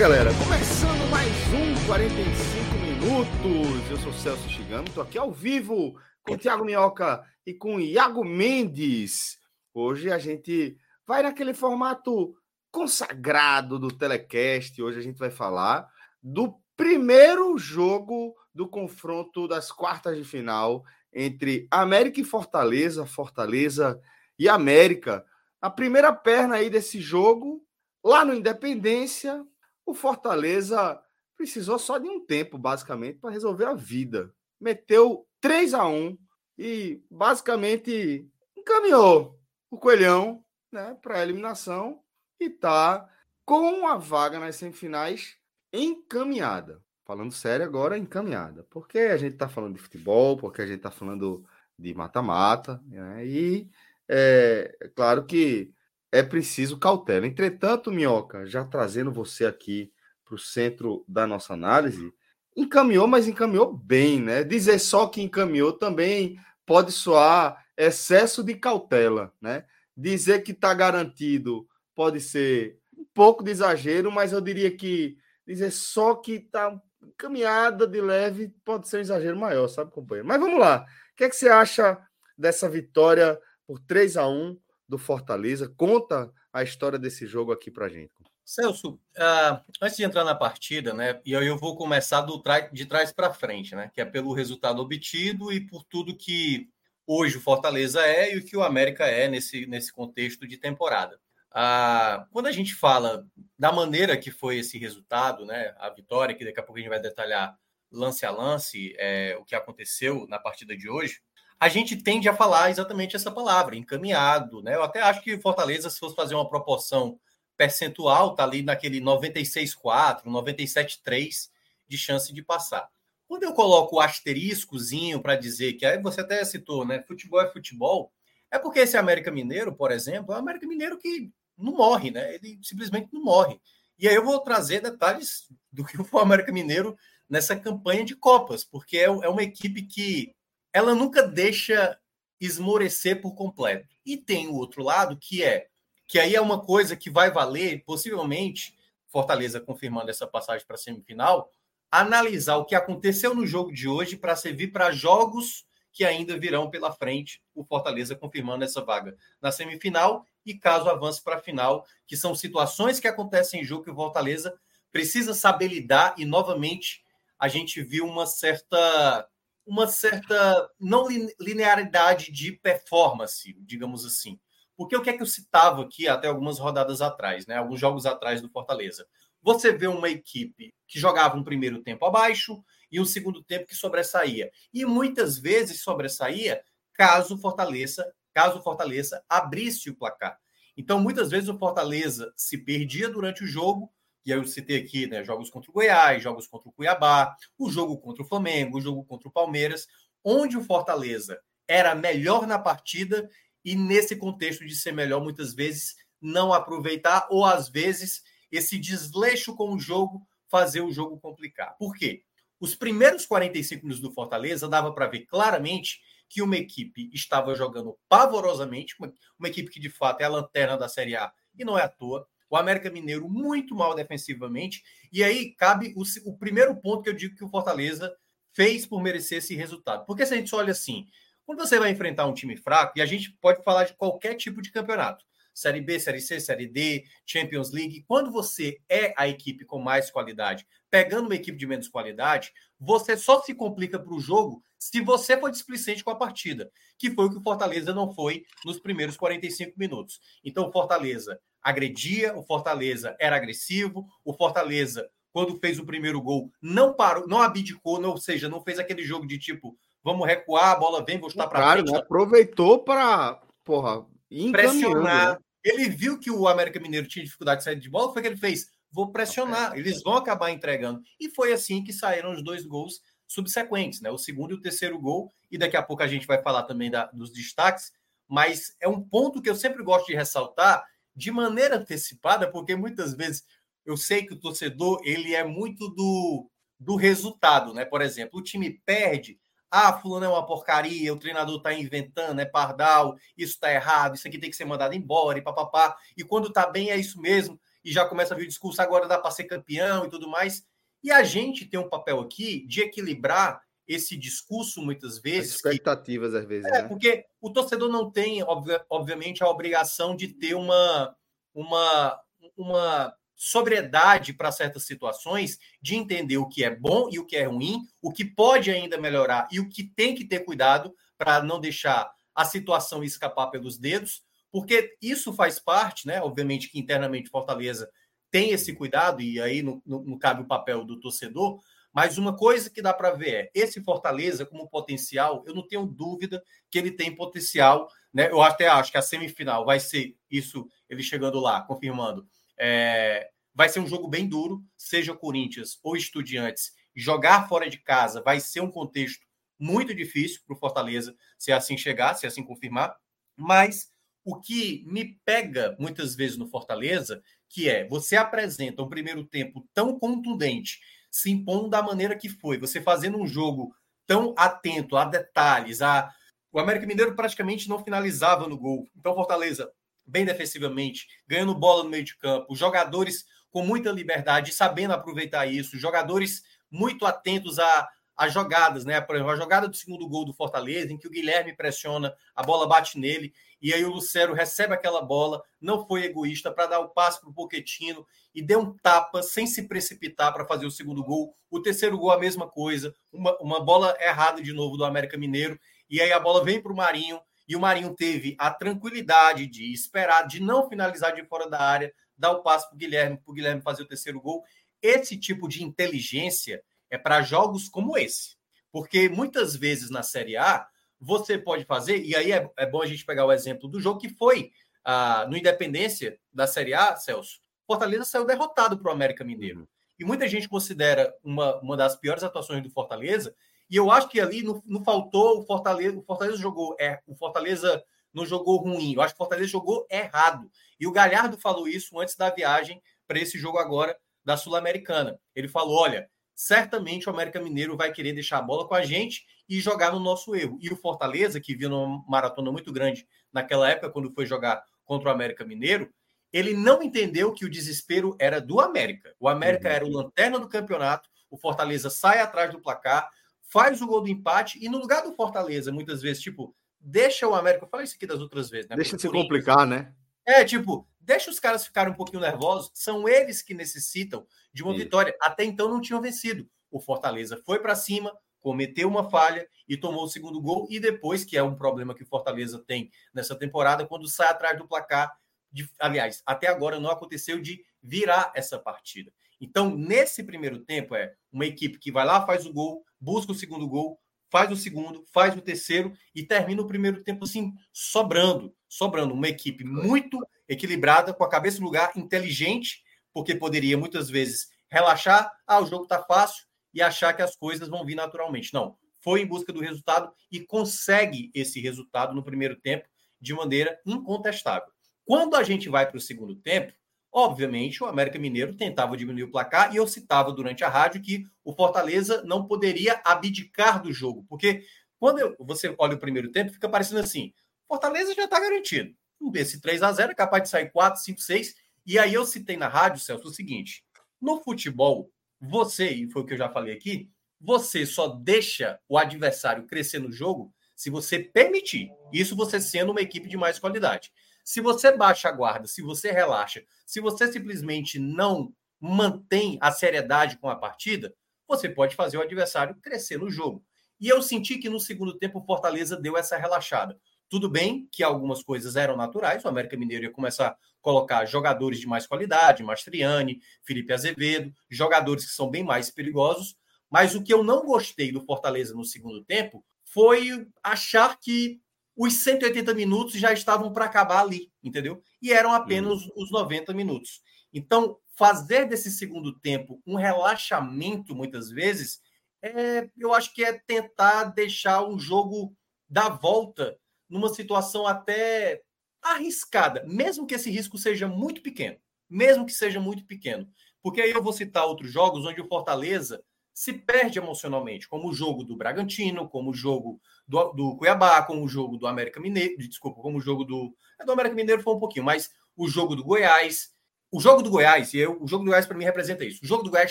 Galera! Começando mais um 45 minutos. Eu sou Celso Chigano, estou aqui ao vivo com o Thiago Minhoca e com o Iago Mendes. Hoje a gente vai naquele formato consagrado do Telecast. Hoje a gente vai falar do primeiro jogo do confronto das quartas de final entre América e Fortaleza, Fortaleza e América. A primeira perna aí desse jogo, lá no Independência, o Fortaleza precisou só de um tempo, basicamente, para resolver a vida. Meteu 3 a 1 e basicamente encaminhou o Coelhão né, para a eliminação e está com a vaga nas semifinais encaminhada. Falando sério agora, encaminhada. Porque a gente está falando de futebol, porque a gente está falando de mata-mata, né, e é, é claro que é preciso cautela. Entretanto, Minhoca, já trazendo você aqui para o centro da nossa análise, encaminhou, mas encaminhou bem, né? Dizer só que encaminhou também pode soar excesso de cautela, né? Dizer que está garantido pode ser um pouco de exagero, mas eu diria que dizer só que está caminhada de leve pode ser um exagero maior, sabe, companheiro? Mas vamos lá. O que, é que você acha dessa vitória por 3 a 1 do Fortaleza? Conta a história desse jogo aqui pra gente. Celso, uh, antes de entrar na partida, né, e aí eu vou começar do de trás para frente, né, que é pelo resultado obtido e por tudo que hoje o Fortaleza é e o que o América é nesse, nesse contexto de temporada. Ah, quando a gente fala da maneira que foi esse resultado, né, a vitória, que daqui a pouco a gente vai detalhar lance a lance, é, o que aconteceu na partida de hoje, a gente tende a falar exatamente essa palavra, encaminhado. Né? Eu até acho que Fortaleza, se fosse fazer uma proporção percentual, está ali naquele 96,4, 97,3 de chance de passar. Quando eu coloco o asteriscozinho para dizer que aí você até citou, né? Futebol é futebol, é porque esse América Mineiro, por exemplo, é um América Mineiro que não morre, né? Ele simplesmente não morre. E aí eu vou trazer detalhes do que foi o América Mineiro nessa campanha de Copas, porque é, é uma equipe que ela nunca deixa esmorecer por completo. E tem o outro lado que é que aí é uma coisa que vai valer, possivelmente, Fortaleza confirmando essa passagem para a semifinal, analisar o que aconteceu no jogo de hoje para servir para jogos que ainda virão pela frente, o Fortaleza confirmando essa vaga na semifinal e caso avance para a final, que são situações que acontecem em jogo que o Fortaleza precisa saber lidar e novamente a gente viu uma certa uma certa não linearidade de performance, digamos assim. Porque o que é que eu citava aqui até algumas rodadas atrás, né? Alguns jogos atrás do Fortaleza você vê uma equipe que jogava um primeiro tempo abaixo e um segundo tempo que sobressaía. E muitas vezes sobressaía caso Fortaleza, caso Fortaleza abrisse o placar. Então, muitas vezes o Fortaleza se perdia durante o jogo, e eu citei aqui, né, jogos contra o Goiás, jogos contra o Cuiabá, o jogo contra o Flamengo, o jogo contra o Palmeiras, onde o Fortaleza era melhor na partida e nesse contexto de ser melhor muitas vezes não aproveitar ou às vezes esse desleixo com o jogo fazer o jogo complicar. Por quê? Os primeiros 45 minutos do Fortaleza dava para ver claramente que uma equipe estava jogando pavorosamente, uma, uma, equipe que de fato é a lanterna da Série A e não é à toa. O América Mineiro muito mal defensivamente. E aí cabe o, o primeiro ponto que eu digo que o Fortaleza fez por merecer esse resultado. Porque se a gente olha assim, quando você vai enfrentar um time fraco, e a gente pode falar de qualquer tipo de campeonato, Série B, Série C, Série D, Champions League. Quando você é a equipe com mais qualidade, pegando uma equipe de menos qualidade, você só se complica para o jogo se você for displicente com a partida, que foi o que o Fortaleza não foi nos primeiros 45 minutos. Então, Fortaleza agredia, o Fortaleza era agressivo, o Fortaleza, quando fez o primeiro gol, não parou, não abdicou, não, ou seja, não fez aquele jogo de tipo, vamos recuar, a bola vem, vou chutar para frente. Né? Aproveitou para, porra, pressionar. Né? Ele viu que o América Mineiro tinha dificuldade de sair de bola, foi que ele fez, vou pressionar, eles vão acabar entregando. E foi assim que saíram os dois gols subsequentes, né? O segundo e o terceiro gol, e daqui a pouco a gente vai falar também da, dos destaques, mas é um ponto que eu sempre gosto de ressaltar de maneira antecipada, porque muitas vezes eu sei que o torcedor ele é muito do, do resultado, né? Por exemplo, o time perde, ah, fulano é uma porcaria, o treinador está inventando, é pardal, isso está errado, isso aqui tem que ser mandado embora e papapá. E quando está bem é isso mesmo, e já começa a vir o discurso agora dá para ser campeão e tudo mais. E a gente tem um papel aqui de equilibrar esse discurso muitas vezes. As expectativas, que... às vezes. É, né? porque o torcedor não tem, obviamente, a obrigação de ter uma, uma, uma sobriedade para certas situações, de entender o que é bom e o que é ruim, o que pode ainda melhorar e o que tem que ter cuidado para não deixar a situação escapar pelos dedos, porque isso faz parte, né? Obviamente que internamente Fortaleza tem esse cuidado, e aí não, não, cabe o papel do torcedor, mas uma coisa que dá para ver é esse Fortaleza como potencial, eu não tenho dúvida que ele tem potencial, né? Eu até acho que a semifinal vai ser isso, ele chegando lá, confirmando. É, vai ser um jogo bem duro, seja Corinthians ou Estudiantes. Jogar fora de casa vai ser um contexto muito difícil para o Fortaleza, se assim chegar, se assim confirmar. Mas o que me pega muitas vezes no Fortaleza, que é você apresenta um primeiro tempo tão contundente, se impondo da maneira que foi, você fazendo um jogo tão atento a detalhes, a o América Mineiro praticamente não finalizava no gol. Então Fortaleza bem defensivamente, ganhando bola no meio de campo, jogadores com muita liberdade, sabendo aproveitar isso, jogadores muito atentos a as jogadas, né? Por exemplo, a jogada do segundo gol do Fortaleza, em que o Guilherme pressiona, a bola bate nele, e aí o Lucero recebe aquela bola, não foi egoísta para dar o passe para o Poquetino e deu um tapa sem se precipitar para fazer o segundo gol. O terceiro gol, a mesma coisa, uma, uma bola errada de novo do América Mineiro, e aí a bola vem para o Marinho, e o Marinho teve a tranquilidade de esperar, de não finalizar de fora da área, dar o passe para o Guilherme, para o Guilherme fazer o terceiro gol. Esse tipo de inteligência é para jogos como esse. Porque muitas vezes na Série A você pode fazer, e aí é, é bom a gente pegar o exemplo do jogo que foi ah, no Independência da Série A, Celso. Fortaleza saiu derrotado para o América Mineiro. E muita gente considera uma, uma das piores atuações do Fortaleza. E eu acho que ali não, não faltou o Fortaleza. O Fortaleza jogou. É, o Fortaleza não jogou ruim. Eu acho que o Fortaleza jogou errado. E o Galhardo falou isso antes da viagem para esse jogo agora da Sul-Americana. Ele falou: olha, certamente o América Mineiro vai querer deixar a bola com a gente e jogar no nosso erro. E o Fortaleza, que viu uma maratona muito grande naquela época, quando foi jogar contra o América Mineiro, ele não entendeu que o desespero era do América. O América uhum. era o lanterna do campeonato, o Fortaleza sai atrás do placar, faz o gol do empate, e no lugar do Fortaleza, muitas vezes, tipo, deixa o América. Eu falei isso aqui das outras vezes, né? Deixa se complicar, né? É, tipo, deixa os caras ficarem um pouquinho nervosos. São eles que necessitam de uma vitória. Até então não tinham vencido. O Fortaleza foi para cima, cometeu uma falha e tomou o segundo gol. E depois, que é um problema que o Fortaleza tem nessa temporada, quando sai atrás do placar. De, aliás, até agora não aconteceu de virar essa partida. Então, nesse primeiro tempo, é uma equipe que vai lá, faz o gol, busca o segundo gol, faz o segundo, faz o terceiro e termina o primeiro tempo assim, sobrando, sobrando. Uma equipe muito equilibrada, com a cabeça no lugar, inteligente, porque poderia muitas vezes relaxar, ah, o jogo está fácil, e achar que as coisas vão vir naturalmente. Não, foi em busca do resultado e consegue esse resultado no primeiro tempo de maneira incontestável. Quando a gente vai para o segundo tempo, Obviamente, o América Mineiro tentava diminuir o placar e eu citava durante a rádio que o Fortaleza não poderia abdicar do jogo, porque quando você olha o primeiro tempo, fica parecendo assim: Fortaleza já está garantido. Esse 3 a 0 é capaz de sair 4, 5, 6. E aí eu citei na rádio, Celso, o seguinte: no futebol, você, e foi o que eu já falei aqui, você só deixa o adversário crescer no jogo se você permitir. Isso você sendo uma equipe de mais qualidade. Se você baixa a guarda, se você relaxa, se você simplesmente não mantém a seriedade com a partida, você pode fazer o adversário crescer no jogo. E eu senti que no segundo tempo o Fortaleza deu essa relaxada. Tudo bem que algumas coisas eram naturais, o América Mineiro ia começar a colocar jogadores de mais qualidade, Mastriani, Felipe Azevedo, jogadores que são bem mais perigosos, mas o que eu não gostei do Fortaleza no segundo tempo foi achar que os 180 minutos já estavam para acabar ali, entendeu? E eram apenas uhum. os 90 minutos. Então, fazer desse segundo tempo um relaxamento, muitas vezes, é, eu acho que é tentar deixar o jogo dar volta numa situação até arriscada, mesmo que esse risco seja muito pequeno, mesmo que seja muito pequeno. Porque aí eu vou citar outros jogos onde o Fortaleza se perde emocionalmente, como o jogo do Bragantino, como o jogo do, do Cuiabá, como o jogo do América Mineiro, desculpa, como o jogo do. É, do América Mineiro foi um pouquinho, mas o jogo do Goiás. O jogo do Goiás, e eu, o jogo do Goiás para mim representa isso. O jogo do Goiás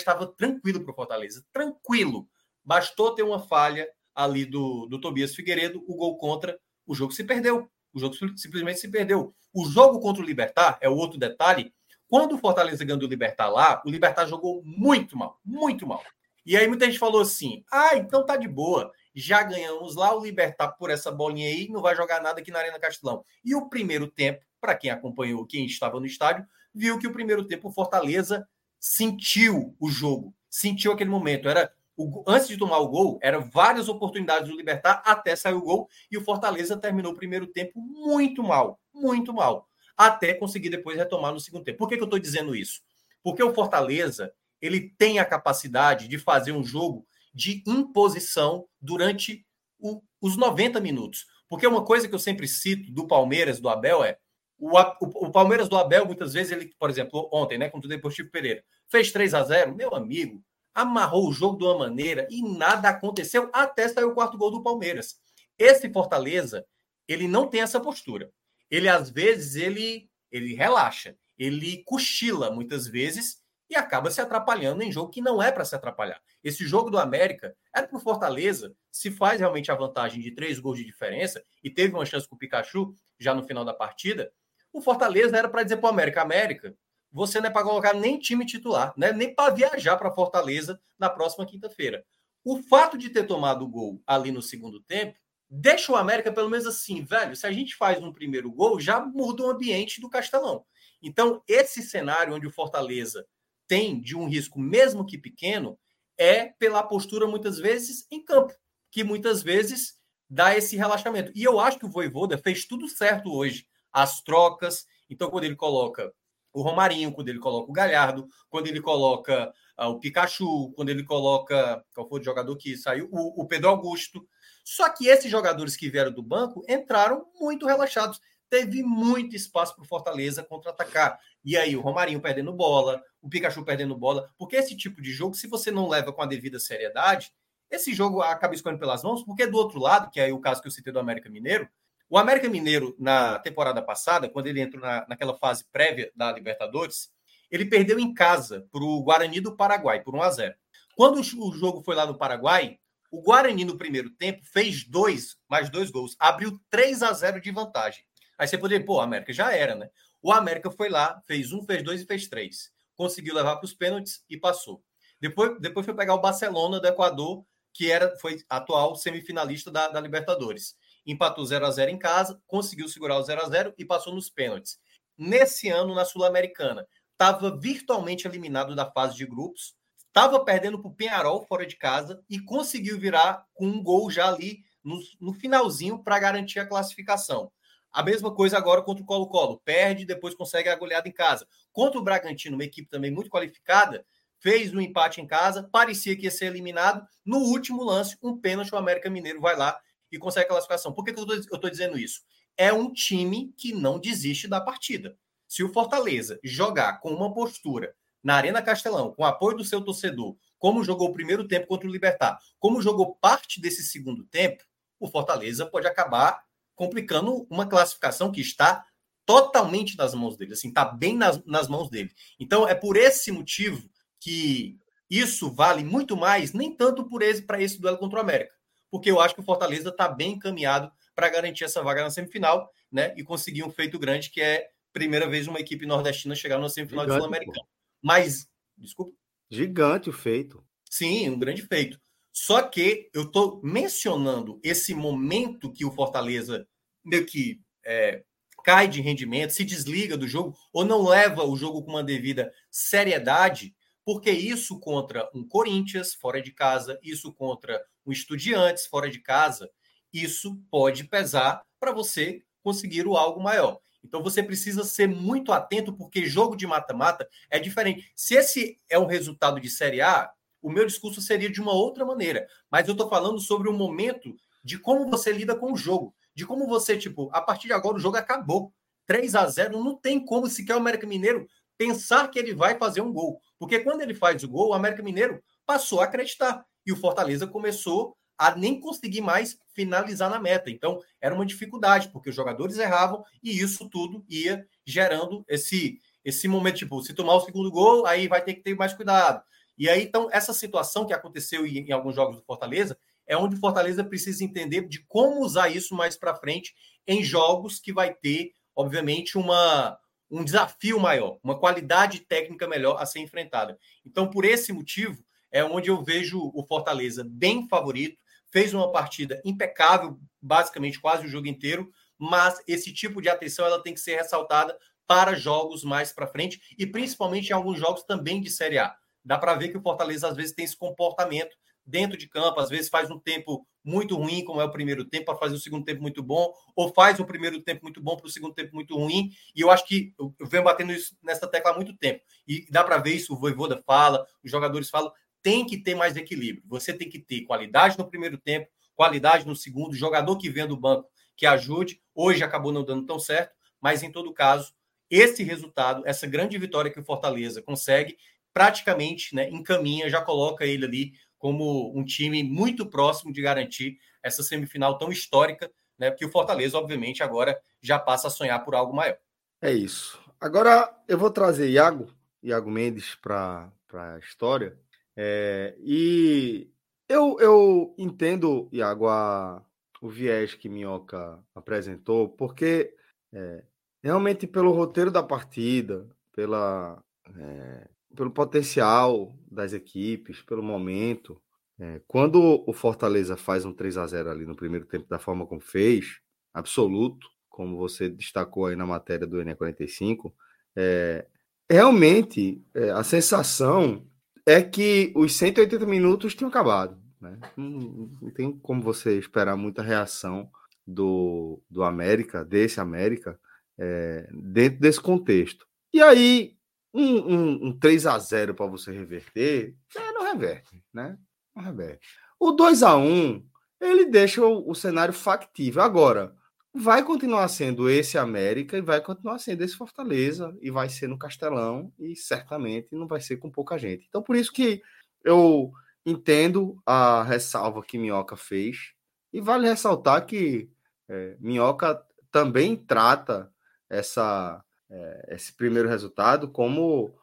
estava tranquilo para o Fortaleza, tranquilo. Bastou ter uma falha ali do, do Tobias Figueiredo, o gol contra, o jogo se perdeu. O jogo simplesmente se perdeu. O jogo contra o Libertar é o outro detalhe. Quando o Fortaleza ganhou o Libertar lá, o Libertar jogou muito mal, muito mal. E aí muita gente falou assim: ah, então tá de boa. Já ganhamos lá o Libertar por essa bolinha aí, não vai jogar nada aqui na Arena Castelão. E o primeiro tempo, para quem acompanhou, quem estava no estádio, viu que o primeiro tempo o Fortaleza sentiu o jogo, sentiu aquele momento. Era o, antes de tomar o gol, eram várias oportunidades do Libertar até sair o gol e o Fortaleza terminou o primeiro tempo muito mal, muito mal, até conseguir depois retomar no segundo tempo. Por que, que eu estou dizendo isso? Porque o Fortaleza ele tem a capacidade de fazer um jogo de imposição durante o, os 90 minutos. Porque uma coisa que eu sempre cito do Palmeiras, do Abel, é o, o, o Palmeiras do Abel, muitas vezes, ele, por exemplo, ontem, né, contra o Deportivo Pereira, fez 3 a 0 meu amigo, amarrou o jogo de uma maneira e nada aconteceu até sair o quarto gol do Palmeiras. Esse Fortaleza, ele não tem essa postura. Ele às vezes ele ele relaxa, ele cochila muitas vezes e acaba se atrapalhando em jogo que não é para se atrapalhar. Esse jogo do América era para o Fortaleza, se faz realmente a vantagem de três gols de diferença e teve uma chance com o Pikachu já no final da partida. O Fortaleza era para dizer para o América, América, você não é para colocar nem time titular, né? nem para viajar para Fortaleza na próxima quinta-feira. O fato de ter tomado o gol ali no segundo tempo deixa o América pelo menos assim, velho. Se a gente faz um primeiro gol, já muda o ambiente do Castelão. Então, esse cenário onde o Fortaleza tem de um risco, mesmo que pequeno, é pela postura, muitas vezes, em campo, que muitas vezes dá esse relaxamento. E eu acho que o Voivoda fez tudo certo hoje. As trocas. Então, quando ele coloca o Romarinho, quando ele coloca o Galhardo, quando ele coloca uh, o Pikachu, quando ele coloca. Qual foi o jogador que saiu? O, o, Pedro Augusto. Só que esses jogadores que vieram do banco entraram muito relaxados. Teve muito espaço para o Fortaleza contra-atacar. E aí, o Romarinho perdendo bola, o Pikachu perdendo bola. Porque esse tipo de jogo, se você não leva com a devida seriedade, esse jogo acaba escorrendo pelas mãos, porque do outro lado, que é o caso que eu citei do América Mineiro, o América Mineiro, na temporada passada, quando ele entrou na, naquela fase prévia da Libertadores, ele perdeu em casa para o Guarani do Paraguai, por 1 a 0 Quando o jogo foi lá no Paraguai, o Guarani, no primeiro tempo, fez dois, mais dois gols, abriu 3 a 0 de vantagem. Aí você poderia, pô, América já era, né? O América foi lá, fez um, fez dois e fez três. Conseguiu levar para os pênaltis e passou. Depois, depois foi pegar o Barcelona do Equador, que era, foi atual semifinalista da, da Libertadores empatou 0 a 0 em casa, conseguiu segurar o 0 a 0 e passou nos pênaltis. Nesse ano, na Sul-Americana, estava virtualmente eliminado da fase de grupos, estava perdendo para o Penharol fora de casa e conseguiu virar com um gol já ali no, no finalzinho para garantir a classificação. A mesma coisa agora contra o Colo-Colo. Perde, depois consegue a goleada em casa. Contra o Bragantino, uma equipe também muito qualificada, fez um empate em casa, parecia que ia ser eliminado. No último lance, um pênalti, o América Mineiro vai lá e consegue a classificação. Por que, que eu estou dizendo isso? É um time que não desiste da partida. Se o Fortaleza jogar com uma postura na Arena Castelão, com apoio do seu torcedor, como jogou o primeiro tempo contra o Libertar, como jogou parte desse segundo tempo, o Fortaleza pode acabar complicando uma classificação que está totalmente nas mãos dele, assim, está bem nas, nas mãos dele. Então, é por esse motivo que isso vale muito mais, nem tanto por esse para esse duelo contra o América porque eu acho que o Fortaleza está bem encaminhado para garantir essa vaga na semifinal. né? E conseguir um feito grande que é primeira vez uma equipe nordestina chegar no semifinal Gigante, sul-americano. Mas, desculpa. Gigante o feito. Sim, um grande feito. Só que eu estou mencionando esse momento que o Fortaleza meio que é, cai de rendimento, se desliga do jogo ou não leva o jogo com uma devida seriedade, porque isso contra um Corinthians fora de casa, isso contra um Estudiantes fora de casa, isso pode pesar para você conseguir o algo maior. Então você precisa ser muito atento, porque jogo de mata-mata é diferente. Se esse é um resultado de Série A, o meu discurso seria de uma outra maneira. Mas eu estou falando sobre o momento de como você lida com o jogo. De como você, tipo, a partir de agora o jogo acabou. 3 a 0 não tem como sequer o América Mineiro pensar que ele vai fazer um gol. Porque quando ele faz o gol, o América Mineiro passou a acreditar. E o Fortaleza começou a nem conseguir mais finalizar na meta. Então, era uma dificuldade, porque os jogadores erravam e isso tudo ia gerando esse esse momento, tipo, se tomar o segundo gol, aí vai ter que ter mais cuidado. E aí, então, essa situação que aconteceu em, em alguns jogos do Fortaleza é onde o Fortaleza precisa entender de como usar isso mais para frente em jogos que vai ter, obviamente, uma, um desafio maior, uma qualidade técnica melhor a ser enfrentada. Então, por esse motivo, é onde eu vejo o Fortaleza bem favorito, fez uma partida impecável, basicamente quase o jogo inteiro, mas esse tipo de atenção ela tem que ser ressaltada para jogos mais para frente e principalmente em alguns jogos também de Série A dá para ver que o Fortaleza às vezes tem esse comportamento dentro de campo, às vezes faz um tempo muito ruim, como é o primeiro tempo, para fazer o segundo tempo muito bom, ou faz o primeiro tempo muito bom para o segundo tempo muito ruim. E eu acho que eu venho batendo isso nessa tecla há muito tempo. E dá para ver isso, o Voivoda fala, os jogadores falam, tem que ter mais equilíbrio. Você tem que ter qualidade no primeiro tempo, qualidade no segundo, jogador que vem do banco que ajude. Hoje acabou não dando tão certo, mas em todo caso, esse resultado, essa grande vitória que o Fortaleza consegue, praticamente né, encaminha, já coloca ele ali como um time muito próximo de garantir essa semifinal tão histórica, né? Porque o Fortaleza, obviamente, agora já passa a sonhar por algo maior. É isso. Agora eu vou trazer Iago, Iago Mendes para a história. É, e eu, eu entendo, Iago, a, o viés que Minhoca apresentou, porque é, realmente pelo roteiro da partida, pela é, pelo potencial das equipes, pelo momento. É, quando o Fortaleza faz um 3 a 0 ali no primeiro tempo, da forma como fez, absoluto, como você destacou aí na matéria do NE45, é, realmente é, a sensação é que os 180 minutos tinham acabado. Né? Não, não tem como você esperar muita reação do, do América, desse América, é, dentro desse contexto. E aí, um, um, um 3 a 0 para você reverter, é, não reverte, né? Não reverte. O 2 a 1 ele deixa o, o, cenário factível. Agora, vai continuar sendo esse América e vai continuar sendo esse Fortaleza e vai ser no Castelão e certamente não vai ser com pouca gente. Então, por isso que eu entendo a ressalva que Minhoca fez e vale ressaltar que é, Minhoca também trata essa é, esse primeiro resultado como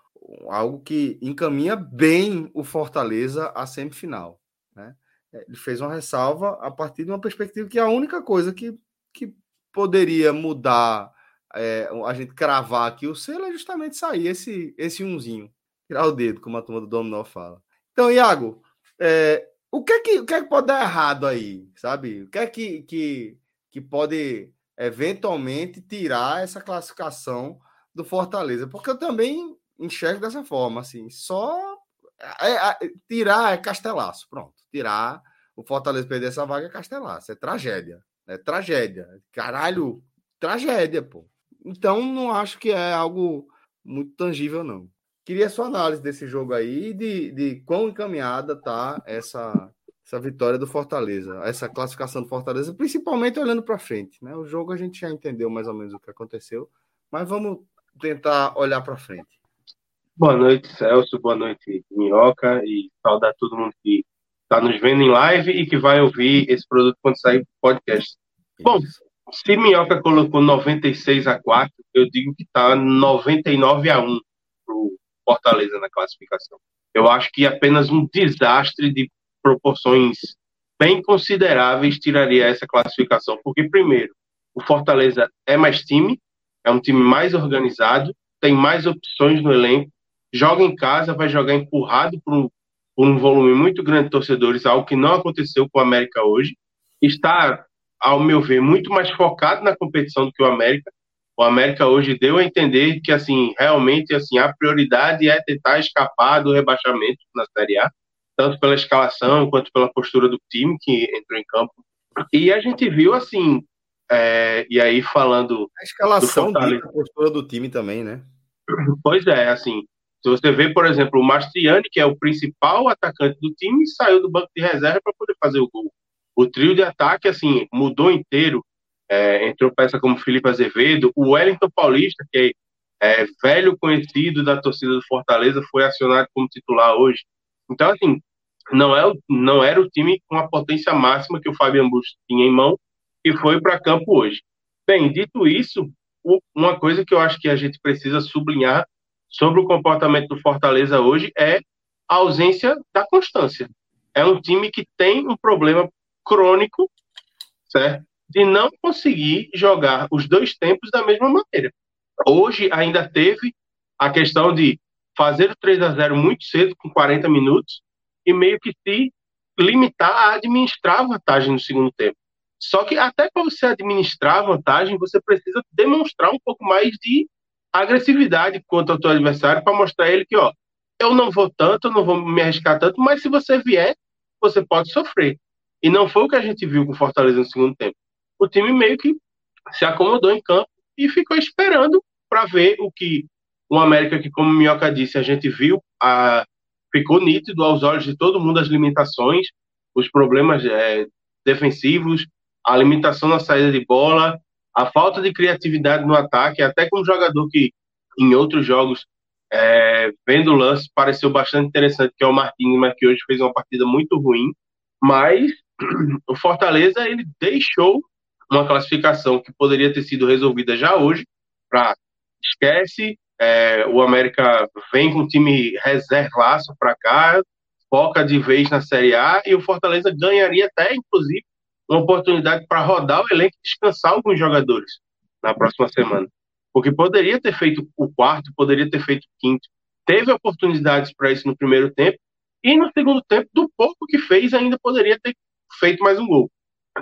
algo que encaminha bem o Fortaleza à semifinal. Né? É, ele fez uma ressalva a partir de uma perspectiva que a única coisa que, que poderia mudar é, a gente cravar aqui o selo é justamente sair esse, esse unzinho, tirar o dedo, como a turma do Dominó fala. Então, Iago, é, o, que é que, o que é que pode dar errado aí, sabe? O que é que, que, que pode eventualmente tirar essa classificação do Fortaleza, porque eu também enxergo dessa forma, assim, só é, é, tirar é castelaço, pronto, tirar o Fortaleza perder essa vaga é castelaço, é tragédia, é tragédia, caralho, tragédia, pô. Então não acho que é algo muito tangível, não. Queria sua análise desse jogo aí de, de quão encaminhada tá essa essa vitória do Fortaleza, essa classificação do Fortaleza, principalmente olhando para frente. Né? O jogo a gente já entendeu mais ou menos o que aconteceu, mas vamos tentar olhar para frente. Boa noite, Celso. Boa noite, Minhoca. E saudar todo mundo que está nos vendo em live e que vai ouvir esse produto quando sair podcast. Bom, se Minhoca colocou 96 a 4, eu digo que está 99 a 1 para o Fortaleza na classificação. Eu acho que apenas um desastre de proporções bem consideráveis tiraria essa classificação, porque, primeiro, o Fortaleza é mais time, é um time mais organizado, tem mais opções no elenco, joga em casa, vai jogar empurrado por um, por um volume muito grande de torcedores, algo que não aconteceu com o América hoje. Está, ao meu ver, muito mais focado na competição do que o América. O América hoje deu a entender que, assim, realmente, assim, a prioridade é tentar escapar do rebaixamento na Série A, tanto pela escalação quanto pela postura do time que entrou em campo. E a gente viu, assim, é, e aí falando. A escalação da postura do time também, né? Pois é, assim. Se você vê, por exemplo, o Mastriani, que é o principal atacante do time, saiu do banco de reserva para poder fazer o gol. O trio de ataque, assim, mudou inteiro. É, entrou peça como Felipe Azevedo, o Wellington Paulista, que é, é velho conhecido da torcida do Fortaleza, foi acionado como titular hoje. Então, assim, não, é, não era o time com a potência máxima que o Fabian Busto tinha em mão, que foi para campo hoje. Bem, dito isso, uma coisa que eu acho que a gente precisa sublinhar sobre o comportamento do Fortaleza hoje é a ausência da constância. É um time que tem um problema crônico, certo? De não conseguir jogar os dois tempos da mesma maneira. Hoje ainda teve a questão de fazer o 3 a 0 muito cedo, com 40 minutos, e meio que se limitar a administrar a vantagem no segundo tempo. Só que até para você administrar a vantagem, você precisa demonstrar um pouco mais de agressividade contra o seu adversário para mostrar ele que, ó, eu não vou tanto, eu não vou me arriscar tanto, mas se você vier, você pode sofrer. E não foi o que a gente viu com o Fortaleza no segundo tempo. O time meio que se acomodou em campo e ficou esperando para ver o que o América, que como o Minhoca disse, a gente viu, a, ficou nítido aos olhos de todo mundo as limitações, os problemas é, defensivos, a limitação na saída de bola, a falta de criatividade no ataque, até como jogador que em outros jogos, é, vendo o lance, pareceu bastante interessante, que é o Marquinhos, mas que hoje fez uma partida muito ruim. Mas o Fortaleza ele deixou uma classificação que poderia ter sido resolvida já hoje, para esquece, é, o América vem com o time reservaço para cá, foca de vez na Série A e o Fortaleza ganharia até, inclusive, uma oportunidade para rodar o elenco e descansar alguns jogadores na próxima semana. Porque poderia ter feito o quarto, poderia ter feito o quinto. Teve oportunidades para isso no primeiro tempo. E no segundo tempo, do pouco que fez, ainda poderia ter feito mais um gol.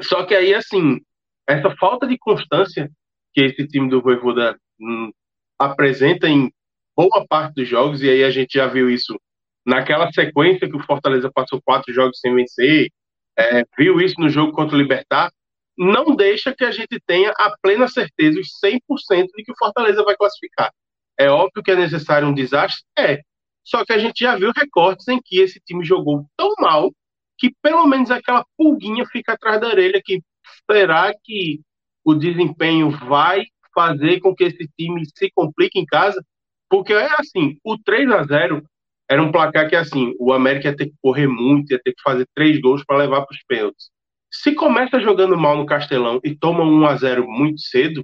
Só que aí, assim, essa falta de constância que esse time do Voivoda hum, apresenta em boa parte dos jogos, e aí a gente já viu isso naquela sequência que o Fortaleza passou quatro jogos sem vencer, é, viu isso no jogo contra o Libertar, não deixa que a gente tenha a plena certeza, os 100% de que o Fortaleza vai classificar. É óbvio que é necessário um desastre? É. Só que a gente já viu recortes em que esse time jogou tão mal que pelo menos aquela pulguinha fica atrás da orelha que será que o desempenho vai fazer com que esse time se complique em casa? Porque é assim, o 3 a 0 era um placar que, assim, o América ia ter que correr muito, ia ter que fazer três gols para levar para os pênaltis. Se começa jogando mal no Castelão e toma um 1 a 0 muito cedo,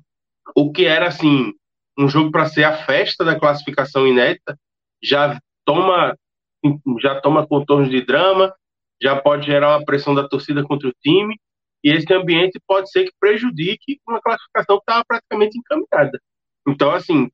o que era, assim, um jogo para ser a festa da classificação inédita, já toma, já toma contornos de drama, já pode gerar uma pressão da torcida contra o time, e esse ambiente pode ser que prejudique uma classificação que estava praticamente encaminhada. Então, assim,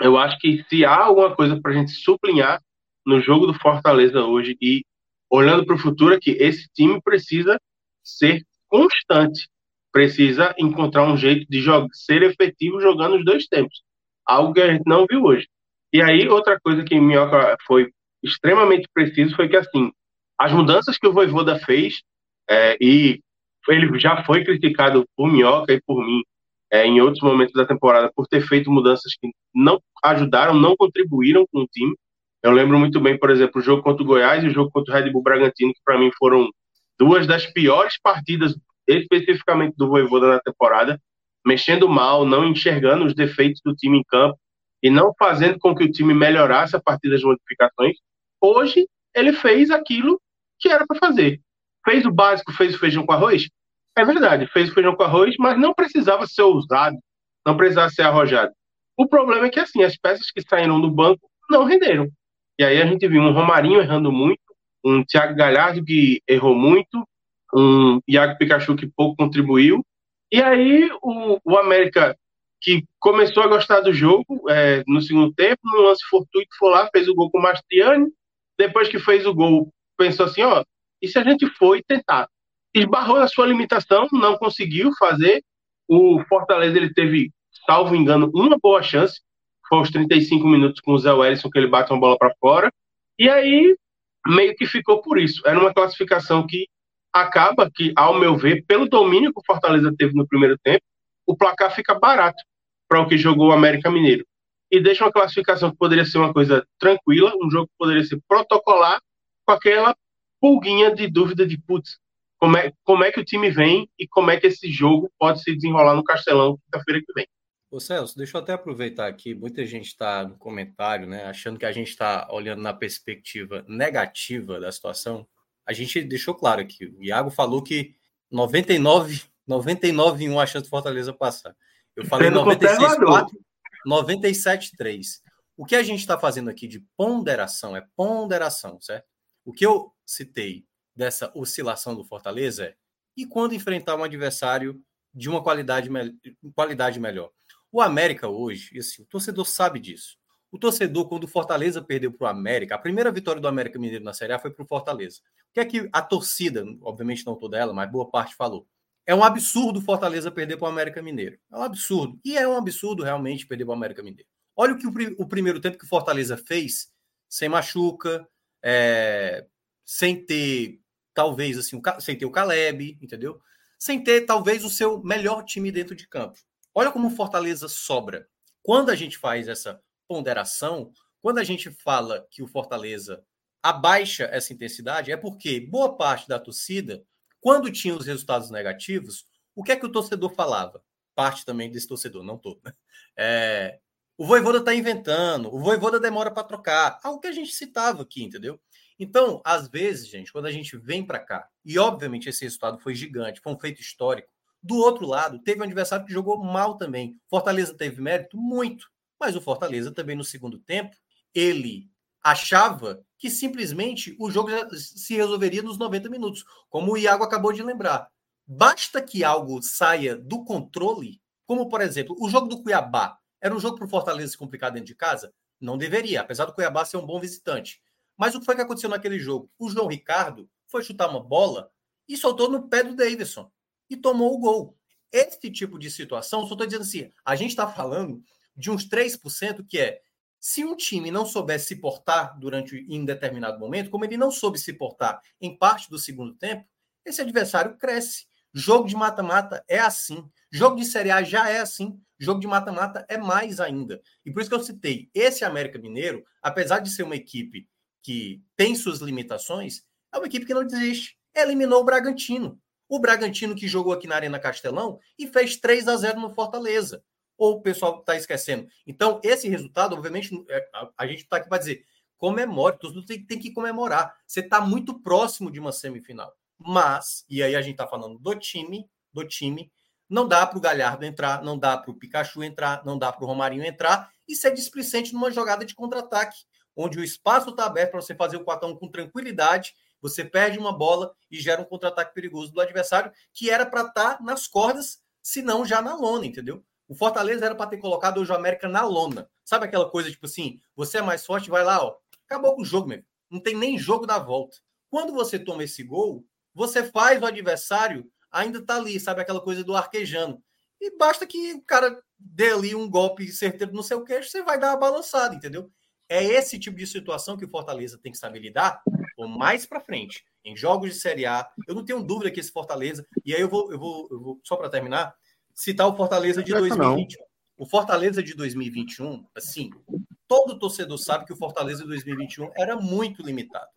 eu acho que se há alguma coisa para a gente sublinhar no jogo do Fortaleza hoje e olhando para o futuro é que esse time precisa ser constante, precisa encontrar um jeito de jogar, ser efetivo jogando os dois tempos, algo que a gente não viu hoje. E aí outra coisa que Minhoca foi extremamente preciso foi que assim as mudanças que o Voivoda fez é, e ele já foi criticado por Minhoca e por mim é, em outros momentos da temporada por ter feito mudanças que não ajudaram, não contribuíram com o time. Eu lembro muito bem, por exemplo, o jogo contra o Goiás e o jogo contra o Red Bull Bragantino, que para mim foram duas das piores partidas, especificamente do Voivoda na temporada, mexendo mal, não enxergando os defeitos do time em campo e não fazendo com que o time melhorasse a partir das modificações. Hoje, ele fez aquilo que era para fazer. Fez o básico, fez o feijão com arroz? É verdade, fez o feijão com arroz, mas não precisava ser ousado, não precisava ser arrojado. O problema é que, assim, as peças que saíram do banco não renderam. E aí a gente viu um Romarinho errando muito, um Thiago Galhardo que errou muito, um Iago Pikachu que pouco contribuiu, E aí o, o América, que começou a gostar do jogo é, no segundo tempo, no lance fortuito, foi lá, fez o gol com o Mastriani. Depois que fez o gol, pensou assim: ó, e se a gente foi tentar? Esbarrou na sua limitação, não conseguiu fazer. O Fortaleza ele teve, salvo engano, uma boa chance. Foi aos 35 minutos com o Zé Wellison que ele bate uma bola para fora. E aí meio que ficou por isso. Era uma classificação que acaba que, ao meu ver, pelo domínio que o Fortaleza teve no primeiro tempo, o placar fica barato para o que jogou o América Mineiro. E deixa uma classificação que poderia ser uma coisa tranquila, um jogo que poderia ser protocolar, com aquela pulguinha de dúvida de, putz, como é, como é que o time vem e como é que esse jogo pode se desenrolar no Castelão quinta-feira que vem. Ô Celso, deixa eu até aproveitar aqui. Muita gente está no comentário, né, achando que a gente está olhando na perspectiva negativa da situação. A gente deixou claro aqui. O Iago falou que 99, 99 em 1 a chance do Fortaleza passar. Eu falei 96 4, 97 3. O que a gente está fazendo aqui de ponderação é ponderação, certo? O que eu citei dessa oscilação do Fortaleza é e quando enfrentar um adversário de uma qualidade, me qualidade melhor. O América hoje, assim, o torcedor sabe disso. O torcedor, quando o Fortaleza perdeu para o América, a primeira vitória do América Mineiro na Série A foi para o Fortaleza. O que é que a torcida, obviamente não toda ela, mas boa parte falou? É um absurdo o Fortaleza perder para o América Mineiro. É um absurdo. E é um absurdo realmente perder para o América Mineiro. Olha o que o, o, primeiro tempo que o Fortaleza fez, sem machuca, é, sem ter, talvez, assim, sem ter o Caleb, entendeu? Sem ter, talvez, o seu melhor time dentro de campo. Olha como Fortaleza sobra. Quando a gente faz essa ponderação, quando a gente fala que o Fortaleza abaixa essa intensidade, é porque boa parte da torcida, quando tinha os resultados negativos, o que é que o torcedor falava? Parte também desse torcedor, não todo. Né? É, o Voivoda está inventando, o Voivoda demora para trocar. Algo que a gente citava aqui, entendeu? Então, às vezes, gente, quando a gente vem para cá, e obviamente esse resultado foi gigante, foi um feito histórico, do outro lado, teve um adversário que jogou mal também. Fortaleza teve mérito? Muito. Mas o Fortaleza também no segundo tempo, ele achava que simplesmente o jogo se resolveria nos 90 minutos, como o Iago acabou de lembrar. Basta que algo saia do controle, como por exemplo, o jogo do Cuiabá era um jogo para o Fortaleza se complicar dentro de casa? Não deveria, apesar do Cuiabá ser um bom visitante. Mas o que foi que aconteceu naquele jogo? O João Ricardo foi chutar uma bola e soltou no pé do Davidson e tomou o gol. Esse tipo de situação, só estou dizendo assim, a gente está falando de uns 3% que é se um time não souber se portar durante em determinado momento, como ele não soube se portar em parte do segundo tempo, esse adversário cresce. Jogo de mata-mata é assim. Jogo de Série A já é assim. Jogo de mata-mata é mais ainda. E por isso que eu citei, esse América Mineiro, apesar de ser uma equipe que tem suas limitações, é uma equipe que não desiste. Eliminou o Bragantino. O Bragantino que jogou aqui na Arena Castelão e fez 3 a 0 no Fortaleza. Ou o pessoal está esquecendo. Então, esse resultado, obviamente, é, a, gente está aqui para dizer, comemore, todo tem, tem que comemorar. Você está muito próximo de uma semifinal. Mas, e aí a gente está falando do time, do time, não dá para o Galhardo entrar, não dá para o Pikachu entrar, não dá para o Romarinho entrar e ser displicente numa jogada de contra-ataque, onde o espaço está aberto para você fazer o 4 com tranquilidade você perde uma bola e gera um contra-ataque perigoso do adversário, que era para estar tá nas cordas, se não já na lona, entendeu? O Fortaleza era para ter colocado hoje o América na lona. Sabe aquela coisa tipo assim, você é mais forte, vai lá, ó. Acabou com o jogo, meu. Não tem nem jogo da volta. Quando você toma esse gol, você faz o adversário ainda tá ali, sabe aquela coisa do arquejando. E basta que o cara dê ali um golpe certeiro no seu queixo, você vai dar uma balançada, entendeu? É esse tipo de situação que o Fortaleza tem que saber lidar ou mais para frente, em jogos de Série A. Eu não tenho dúvida que esse Fortaleza, e aí eu vou, eu vou, eu vou só para terminar, citar o Fortaleza de 2021. O Fortaleza de 2021, assim, todo torcedor sabe que o Fortaleza de 2021 era muito limitado.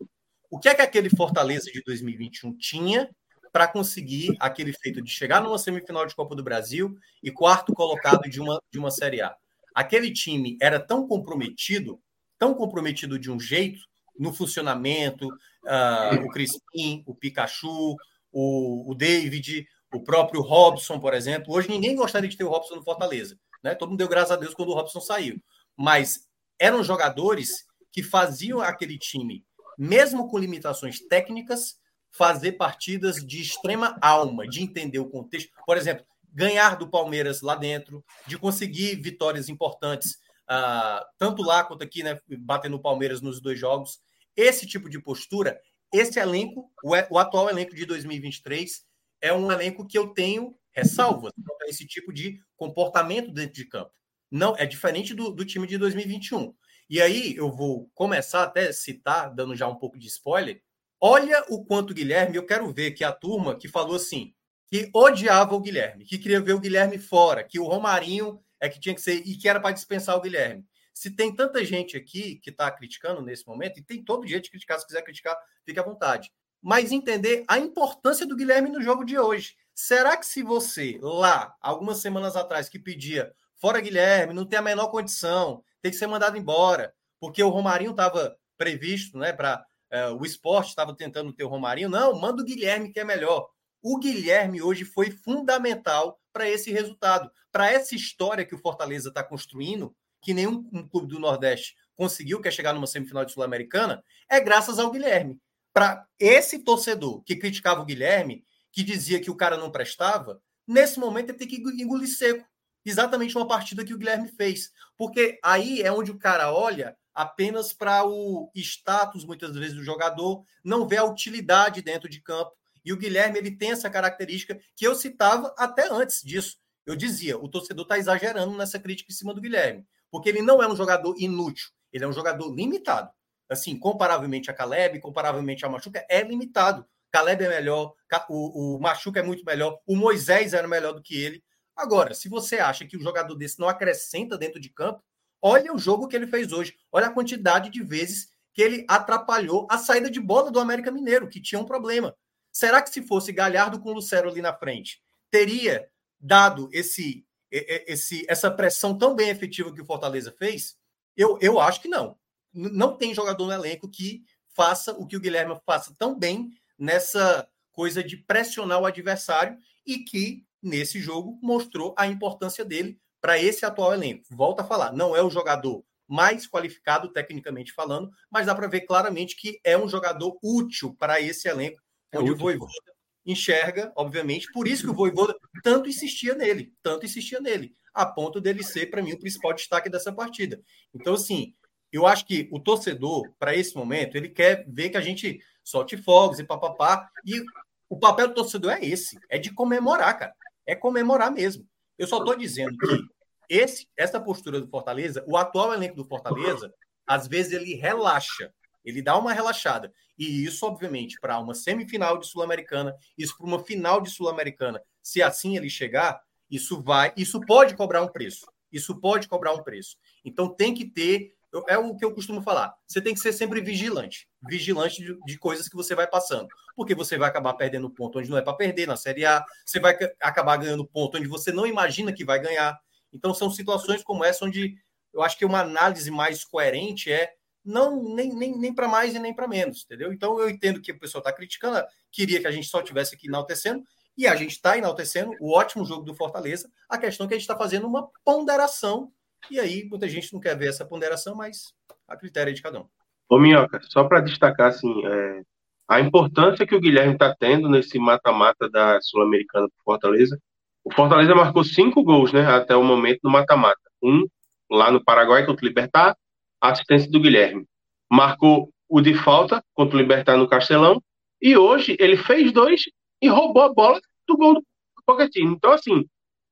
O que é que aquele Fortaleza de 2021 tinha para conseguir aquele feito de chegar numa semifinal de Copa do Brasil e quarto colocado de uma, de uma Série A? Aquele time era tão comprometido, tão comprometido de um jeito, no funcionamento, uh, o Crispim, o Pikachu, o, o David, o próprio Robson, por exemplo. Hoje ninguém gostaria de ter o Robson no Fortaleza. Né? Todo mundo deu graças a Deus quando o Robson saiu. Mas eram jogadores que faziam aquele time, mesmo com limitações técnicas, fazer partidas de extrema alma, de entender o contexto. Por exemplo, ganhar do Palmeiras lá dentro, de conseguir vitórias importantes, uh, tanto lá quanto aqui, né, batendo o Palmeiras nos dois jogos. Esse tipo de postura, esse elenco, o, o atual elenco de 2023, é um elenco que eu tenho ressalvas esse tipo de comportamento dentro de campo. Não é diferente do, do time de 2021. E aí eu vou começar até citar, dando já um pouco de spoiler. Olha o quanto Guilherme, eu quero ver que a turma que falou assim, que odiava o Guilherme, que queria ver o Guilherme fora, que o Romarinho é que tinha que ser e que era para dispensar o Guilherme. Se tem tanta gente aqui que está criticando nesse momento, e tem todo dia de criticar, se quiser criticar, fique à vontade. Mas entender a importância do Guilherme no jogo de hoje. Será que se você, lá, algumas semanas atrás, que pedia fora Guilherme, não tem a menor condição, tem que ser mandado embora, porque o Romarinho estava previsto, né, para é, o esporte estava tentando ter o Romarinho, não, manda o Guilherme que é melhor. O Guilherme hoje foi fundamental para esse resultado, para essa história que o Fortaleza está construindo, que nenhum um clube do Nordeste conseguiu, que é chegar numa semifinal de Sul-Americana, é graças ao Guilherme. Para esse torcedor que criticava o Guilherme, que dizia que o cara não prestava, nesse momento ele tem que engolir seco exatamente uma partida que o Guilherme fez. Porque aí é onde o cara olha apenas para o status, muitas vezes, do jogador, não vê a utilidade dentro de campo. E o Guilherme ele tem essa característica que eu citava até antes disso. Eu dizia, o torcedor está exagerando nessa crítica em cima do Guilherme, porque ele não é um jogador inútil, ele é um jogador limitado. Assim, comparavelmente a Caleb, comparavelmente a Machuca, é limitado. Caleb é melhor, o, o Machuca é muito melhor, o Moisés era melhor do que ele. Agora, se você acha que o jogador desse não acrescenta dentro de campo, olha o jogo que ele fez hoje. Olha a quantidade de vezes que ele atrapalhou a saída de bola do América Mineiro, que tinha um problema. Será que se fosse Galhardo com o Lucero ali na frente, teria dado esse, esse essa pressão tão bem efetiva que o Fortaleza fez? Eu, eu acho que não. Não tem jogador no elenco que faça o que o Guilherme faça tão bem nessa coisa de pressionar o adversário e que nesse jogo, mostrou a importância dele para esse atual elenco. Volto a falar, não é o jogador mais qualificado tecnicamente falando, mas dá para ver claramente que é um jogador útil para esse elenco, é onde útil. o Voivoda enxerga, obviamente, por isso que o Voivoda tanto insistia nele, tanto insistia nele, a ponto dele ser, para mim, o principal destaque dessa partida. Então, assim, eu acho que o torcedor, para esse momento, ele quer ver que a gente solte fogos e papapá, e o papel do torcedor é esse, é de comemorar, cara é comemorar mesmo. Eu só estou dizendo que esse, essa postura do Fortaleza, o atual elenco do Fortaleza, às vezes ele relaxa, ele dá uma relaxada. E isso, obviamente, para uma semifinal de Sul-Americana, isso para uma final de Sul-Americana, se assim ele chegar, isso vai, isso pode cobrar um preço. Isso pode cobrar um preço. Então tem que ter é o que eu costumo falar. Você tem que ser sempre vigilante. Vigilante de, de, coisas que você vai passando. Porque você vai acabar perdendo ponto onde não é para perder na Série A. Você vai acabar ganhando ponto onde você não imagina que vai ganhar. Então, são situações como essa onde eu acho que uma análise mais coerente é não nem, nem, nem para mais e nem para menos, entendeu? Então, eu entendo que o pessoal está criticando, queria que a gente só tivesse aqui enaltecendo, e a gente está enaltecendo o ótimo jogo do Fortaleza. A questão é que a gente está fazendo uma ponderação e aí, muita gente não quer ver essa ponderação, mas a critério de cada um. Ô, Minhoca, só para destacar, assim, é, a importância que o Guilherme está tendo nesse mata-mata da Sul-Americana para Fortaleza. O Fortaleza marcou cinco gols, né, até o momento no mata-mata. Um lá no Paraguai contra o Libertar, assistência do Guilherme. Marcou o de falta contra o Libertar no Castelão. E hoje ele fez dois e roubou a bola do gol do Pochettino. Então, assim,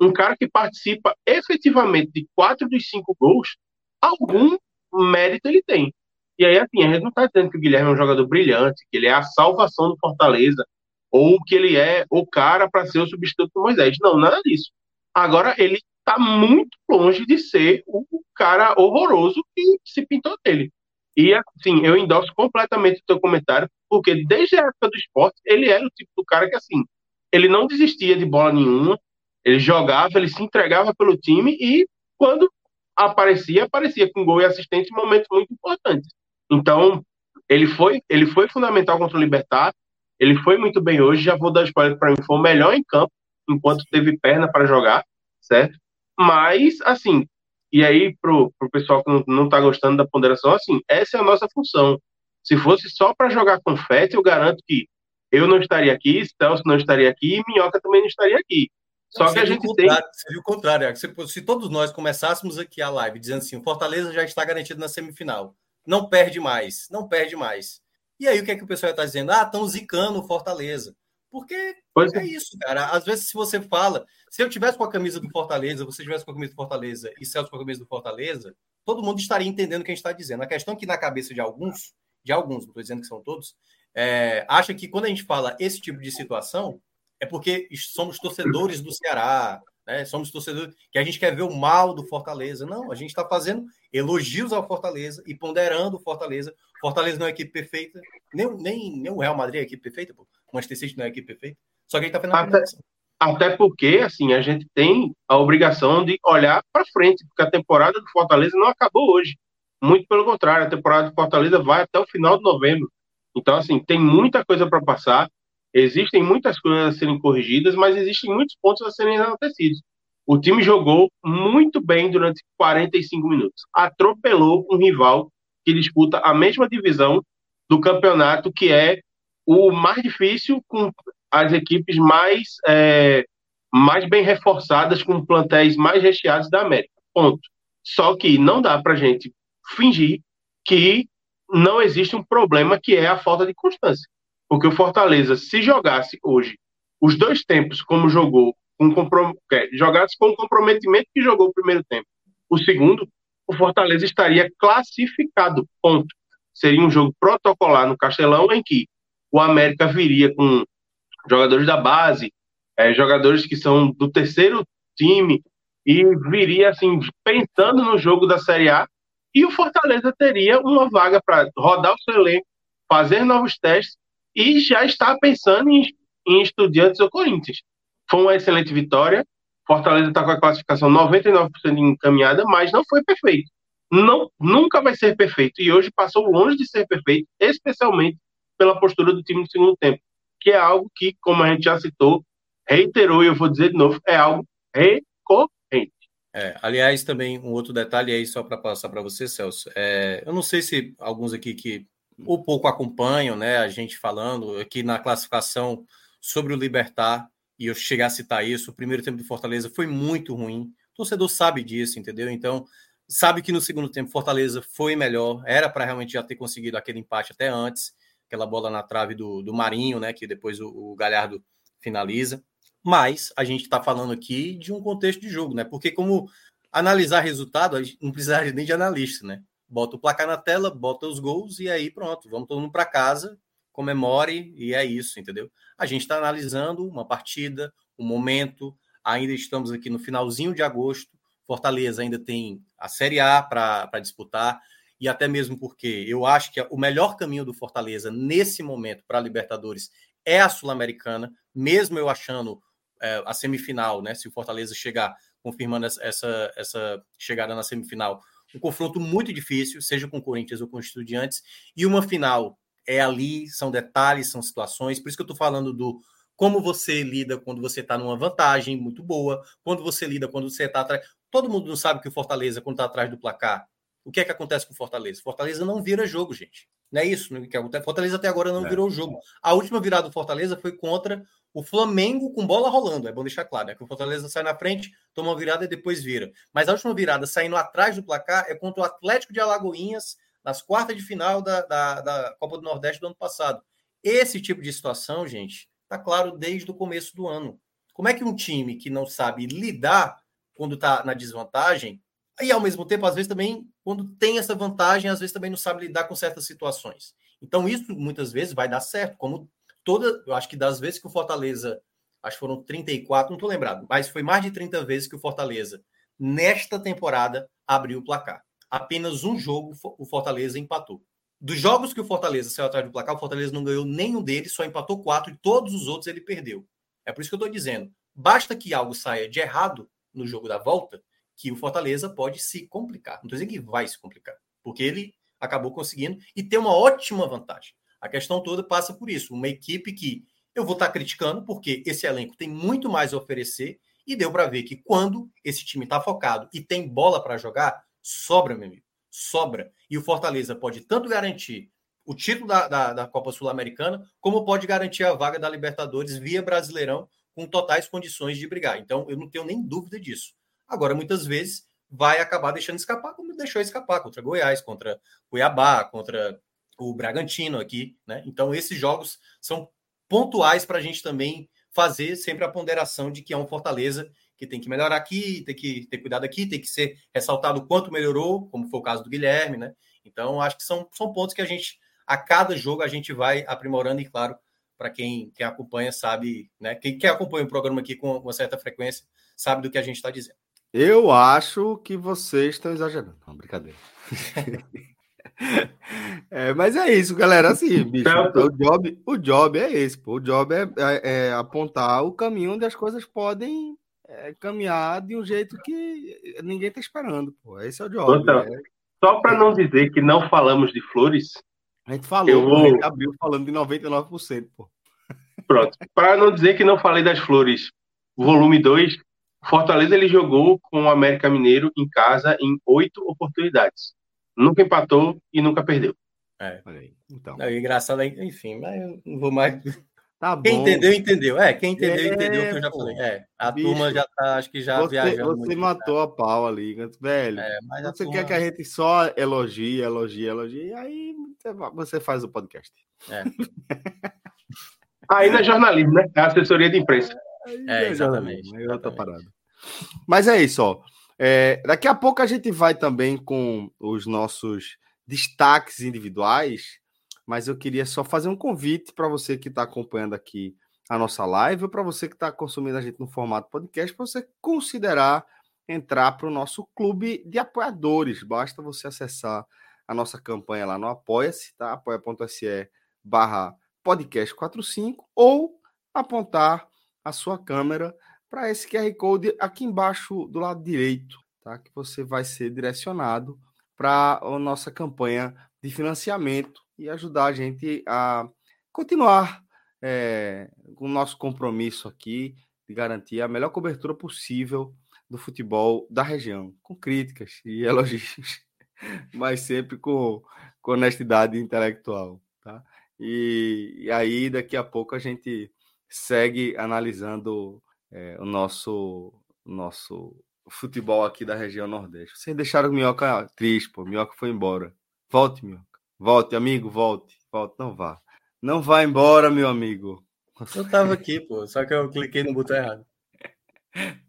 um cara que participa efetivamente de quatro dos cinco gols, algum mérito ele tem. E aí, assim, a gente não está dizendo que o Guilherme é um jogador brilhante, que ele é a salvação do Fortaleza, ou que ele é o cara para ser o substituto do Moisés. Não, nada disso. Agora, ele está muito longe de ser o cara horroroso que se pintou dele. E, assim, eu endosso completamente o teu comentário, porque desde a época do esporte, ele era o tipo do cara que, assim, ele não desistia de bola nenhuma, ele jogava, ele se entregava pelo time e quando aparecia, aparecia com gol e assistência em momentos muito importantes. Então, ele foi, ele foi fundamental contra o Libertar, ele foi muito bem hoje, já vou dar spoiler para mim, foi o melhor em campo, enquanto teve perna para jogar, certo? Mas, assim, e aí pro, pro pessoal que não, não tá gostando da ponderação, assim, essa é a nossa função. Se fosse só para jogar confete, eu garanto que eu não estaria aqui, Celso não estaria aqui e Minhoca também não estaria aqui. Só que a gente tem. Seria o contrário, se, se todos nós começássemos aqui a live dizendo assim: o Fortaleza já está garantido na semifinal, não perde mais, não perde mais. E aí o que é que o pessoal está dizendo? Ah, estão zicando o Fortaleza. Porque pois é, é isso, cara. Às vezes, se você fala, se eu tivesse com a camisa do Fortaleza, você tivesse com a camisa do Fortaleza e Celso com a camisa do Fortaleza, todo mundo estaria entendendo o que a gente está dizendo. A questão é que na cabeça de alguns, de alguns, não estou dizendo que são todos, é, acha que quando a gente fala esse tipo de situação, é porque somos torcedores do Ceará, né? Somos torcedores que a gente quer ver o mal do Fortaleza. Não, a gente está fazendo elogios ao Fortaleza e ponderando o Fortaleza. Fortaleza não é equipe perfeita, nem, nem, nem o Real Madrid é equipe perfeita, pô. o Manchester City não é equipe perfeita. Só que a gente está fazendo até, até porque, assim, a gente tem a obrigação de olhar para frente, porque a temporada do Fortaleza não acabou hoje. Muito pelo contrário, a temporada do Fortaleza vai até o final de novembro. Então, assim, tem muita coisa para passar. Existem muitas coisas a serem corrigidas, mas existem muitos pontos a serem enaltecidos. O time jogou muito bem durante 45 minutos. Atropelou um rival que disputa a mesma divisão do campeonato, que é o mais difícil, com as equipes mais, é, mais bem reforçadas, com plantéis mais recheados da América. Ponto. Só que não dá para gente fingir que não existe um problema que é a falta de constância. Porque o Fortaleza, se jogasse hoje os dois tempos como jogou, com comprom é, jogasse com o comprometimento que jogou o primeiro tempo, o segundo, o Fortaleza estaria classificado. Ponto. Seria um jogo protocolar no Castelão em que o América viria com jogadores da base, é, jogadores que são do terceiro time e viria assim pensando no jogo da Série A e o Fortaleza teria uma vaga para rodar o seu elenco, fazer novos testes e já está pensando em, em Estudiantes ou Corinthians. Foi uma excelente vitória. Fortaleza está com a classificação 99% encaminhada, mas não foi perfeito. Não, nunca vai ser perfeito. E hoje passou longe de ser perfeito, especialmente pela postura do time no segundo tempo, que é algo que, como a gente já citou, reiterou, e eu vou dizer de novo, é algo recorrente. É, aliás, também um outro detalhe aí, só para passar para você, Celso. É, eu não sei se alguns aqui que ou pouco acompanham, né, a gente falando aqui na classificação sobre o Libertar, e eu chegar a citar isso, o primeiro tempo do Fortaleza foi muito ruim. O torcedor sabe disso, entendeu? Então, sabe que no segundo tempo Fortaleza foi melhor, era para realmente já ter conseguido aquele empate até antes, aquela bola na trave do, do Marinho, né, que depois o, o Galhardo finaliza. Mas a gente está falando aqui de um contexto de jogo, né? Porque como analisar resultado, não precisaria nem de analista, né? Bota o placar na tela, bota os gols e aí pronto, vamos todo mundo para casa, comemore e é isso, entendeu? A gente está analisando uma partida, um momento, ainda estamos aqui no finalzinho de agosto, Fortaleza ainda tem a Série A para disputar, e até mesmo porque eu acho que o melhor caminho do Fortaleza nesse momento para a Libertadores é a Sul-Americana, mesmo eu achando é, a semifinal, né? Se o Fortaleza chegar confirmando essa, essa chegada na semifinal, um confronto muito difícil, seja com o Corinthians ou com Estudiantes, e uma final é ali, são detalhes, são situações, por isso que eu estou falando do como você lida quando você está numa vantagem muito boa, quando você lida quando você está atrás. Todo mundo não sabe que o Fortaleza, quando está atrás do placar, o que é que acontece com o Fortaleza? Fortaleza não vira jogo, gente. Não é isso que acontece. Fortaleza até agora não é. virou jogo. A última virada do Fortaleza foi contra o Flamengo com bola rolando. É bom deixar claro, né? Que o Fortaleza sai na frente, toma uma virada e depois vira. Mas a última virada saindo atrás do placar é contra o Atlético de Alagoinhas nas quartas de final da, da, da Copa do Nordeste do ano passado. Esse tipo de situação, gente, tá claro desde o começo do ano. Como é que um time que não sabe lidar quando está na desvantagem, e ao mesmo tempo, às vezes também, quando tem essa vantagem, às vezes também não sabe lidar com certas situações. Então, isso muitas vezes vai dar certo, como toda, eu acho que das vezes que o Fortaleza, acho que foram 34, não estou lembrado, mas foi mais de 30 vezes que o Fortaleza, nesta temporada, abriu o placar. Apenas um jogo o Fortaleza empatou. Dos jogos que o Fortaleza saiu atrás do placar, o Fortaleza não ganhou nenhum deles, só empatou quatro e todos os outros ele perdeu. É por isso que eu estou dizendo. Basta que algo saia de errado no jogo da volta, que o Fortaleza pode se complicar. Não estou dizendo que vai se complicar, porque ele acabou conseguindo e tem uma ótima vantagem. A questão toda passa por isso. Uma equipe que eu vou estar criticando, porque esse elenco tem muito mais a oferecer, e deu para ver que quando esse time está focado e tem bola para jogar, sobra, meu amigo. Sobra. E o Fortaleza pode tanto garantir o título da, da, da Copa Sul-Americana, como pode garantir a vaga da Libertadores via Brasileirão, com totais condições de brigar. Então, eu não tenho nem dúvida disso. Agora, muitas vezes, vai acabar deixando escapar, como deixou escapar contra Goiás, contra Cuiabá, contra o Bragantino aqui, né? Então, esses jogos são pontuais para a gente também fazer sempre a ponderação de que é um Fortaleza que tem que melhorar aqui, tem que ter cuidado aqui, tem que ser ressaltado o quanto melhorou, como foi o caso do Guilherme, né? Então, acho que são, são pontos que a gente, a cada jogo, a gente vai aprimorando, e claro, para quem, quem acompanha, sabe, né? Quem, quem acompanha o programa aqui com uma certa frequência, sabe do que a gente está dizendo. Eu acho que vocês estão exagerando. Não, brincadeira. é, mas é isso, galera. Assim, bicho, o job, o job é esse. Pô. O job é, é, é apontar o caminho onde as coisas podem é, caminhar de um jeito que ninguém está esperando. Pô. Esse é o job. Então, é. Só para não dizer que não falamos de flores. A gente falou, eu vou... a gente abriu falando de 99%. Pô. Pronto. Para não dizer que não falei das flores, volume 2, Fortaleza ele jogou com o América Mineiro em casa em oito oportunidades. Nunca empatou e nunca perdeu. É, então. Não, engraçado, enfim, mas eu não vou mais. Tá quem entendeu, entendeu. É, quem entendeu, é, entendeu o que eu já falei. É, a bicho, turma já tá, acho que já você, viajando. Você matou a pau ali, velho. É, você turma... quer que a gente só elogie, elogie, elogie, aí você faz o podcast. É. aí na jornalismo, né? É assessoria de imprensa. É, exatamente. Aí eu tô parado. Mas é isso, ó. É, daqui a pouco a gente vai também com os nossos destaques individuais, mas eu queria só fazer um convite para você que está acompanhando aqui a nossa live, ou para você que está consumindo a gente no formato podcast, para você considerar entrar para o nosso clube de apoiadores. Basta você acessar a nossa campanha lá no Apoia-se, tá? apoia.se barra podcast 45 ou apontar a sua câmera para esse QR Code aqui embaixo do lado direito, tá? Que você vai ser direcionado para a nossa campanha de financiamento e ajudar a gente a continuar é, com o nosso compromisso aqui de garantir a melhor cobertura possível do futebol da região, com críticas e elogios, mas sempre com, com honestidade intelectual, tá? E, e aí daqui a pouco a gente segue analisando é, o nosso nosso futebol aqui da região Nordeste. Vocês deixaram o Minhoca triste, pô. Minhoca foi embora. Volte, Minhoca. Volte, amigo, volte. Volte, não vá. Não vá embora, meu amigo. Eu tava aqui, pô, só que eu cliquei no botão errado.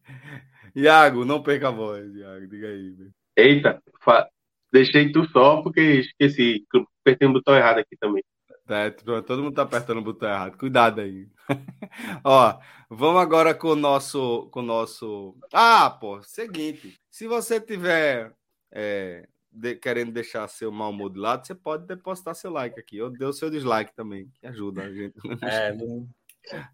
Iago, não perca a voz, Iago, diga aí. Eita, fa... deixei tu só porque esqueci, apertei o botão errado aqui também. É, todo mundo tá apertando o botão errado. Cuidado aí. Ó, vamos agora com o nosso, com o nosso. Ah, pô, seguinte. Se você tiver é, de, querendo deixar seu mal humor de lado, você pode depositar seu like aqui. Eu dei o seu dislike também, que ajuda a gente. É, não...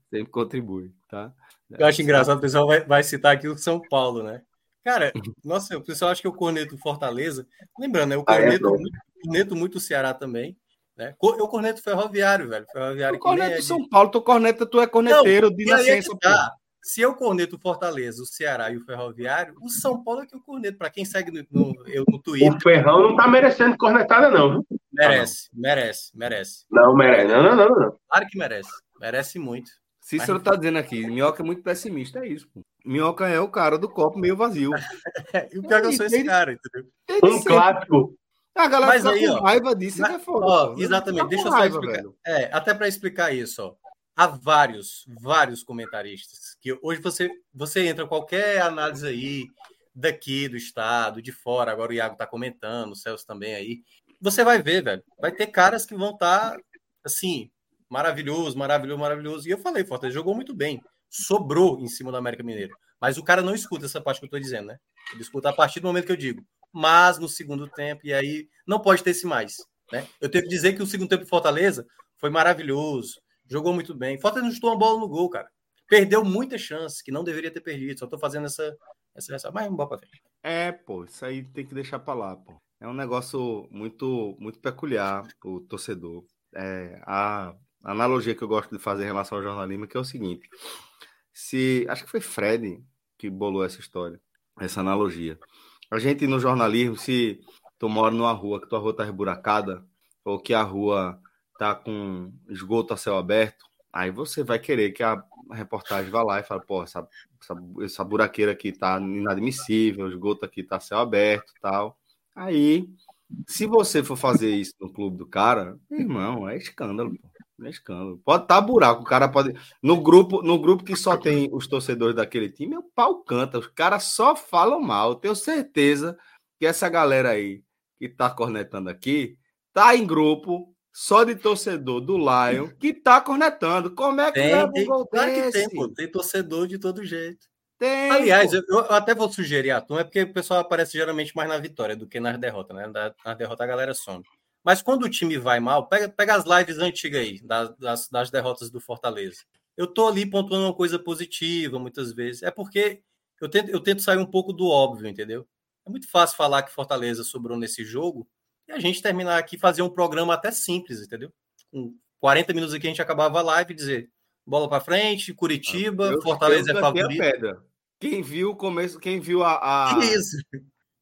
sempre contribui, tá? Eu acho engraçado, o pessoal vai, vai citar aqui o São Paulo, né? Cara, nossa, o pessoal acha que eu corneto Fortaleza. Lembrando, né? Eu corneto, ah, é, muito, corneto muito o Ceará também. Né? Eu corneto ferroviário, velho. Ferroviário eu corneto é de... São Paulo, tu corneta, tu é corneteiro Não, de é nascença. Tá. Se eu corneto o Fortaleza, o Ceará e o Ferroviário, o São Paulo é que eu corneto. Para quem segue no, no, eu, no Twitter. O Ferrão não tá merecendo cornetada, não. Merece, ah, não. merece, merece. Não, merece. Não, não, não, não. Claro que merece. Merece muito. Cícero Mas... tá dizendo aqui, Minhoca é muito pessimista, é isso. Pô. Minhoca é o cara do copo meio vazio. e o pior é que eu sou esse cara, entendeu? Um clássico. A galera Mas aí, com ó, raiva disso mas, é foda. Ó, exatamente, deixa eu só raiva, explicar. Velho. É, até para explicar isso, ó. Há vários, vários comentaristas que hoje você, você entra qualquer análise aí daqui do estado, de fora, agora o Iago tá comentando, o Celso também aí. Você vai ver, velho. Vai ter caras que vão estar tá, assim, maravilhoso, maravilhoso, maravilhoso. E eu falei, Fortaleza jogou muito bem. Sobrou em cima do América Mineiro. Mas o cara não escuta essa parte que eu tô dizendo, né? Ele escuta a partir do momento que eu digo mas no segundo tempo, e aí não pode ter esse mais. Né? Eu tenho que dizer que o segundo tempo do Fortaleza foi maravilhoso, jogou muito bem. Fortaleza não chutou uma bola no gol, cara. Perdeu muitas chances que não deveria ter perdido. Só tô fazendo essa. essa, essa mas embora pra frente. É, pô, isso aí tem que deixar pra lá, pô. É um negócio muito, muito peculiar o torcedor. É, a analogia que eu gosto de fazer em relação ao jornalismo é que é o seguinte: se acho que foi Fred que bolou essa história, essa analogia. A gente no jornalismo, se tu mora numa rua que tua rua tá esburacada, ou que a rua tá com esgoto a céu aberto, Aí você vai querer que a reportagem vá lá e fale, pô, essa, essa, essa buraqueira aqui tá inadmissível, o esgoto aqui tá céu aberto tal. Aí, se você for fazer isso no clube do cara, irmão, é escândalo, pô. É escândalo. Pode estar tá buraco, o cara pode. No grupo, no grupo que só tem os torcedores daquele time, o pau canta. Os caras só falam mal. Eu tenho certeza que essa galera aí que tá cornetando aqui tá em grupo só de torcedor do Lion que tá cornetando. Como é que tem, leva um gol claro que tem, pô. Tem torcedor de todo jeito. Tem, Aliás, eu, eu, até vou sugerir a turma, é porque o pessoal aparece geralmente mais na vitória do que nas derrotas, né? Na, na derrota a galera some. Mas quando o time vai mal, pega, pega as lives antigas aí, das, das, derrotas do Fortaleza. Eu tô ali pontuando uma coisa positiva muitas vezes. É porque eu tento, eu tento sair um pouco do óbvio, entendeu? É muito fácil falar que Fortaleza sobrou nesse jogo e a gente terminar aqui fazer um programa até simples, entendeu? Com 40 minutos aqui a gente acabava a live e dizer bola para frente, Curitiba, eu, Fortaleza é favorito. Quem viu o começo, quem viu a, a, Isso.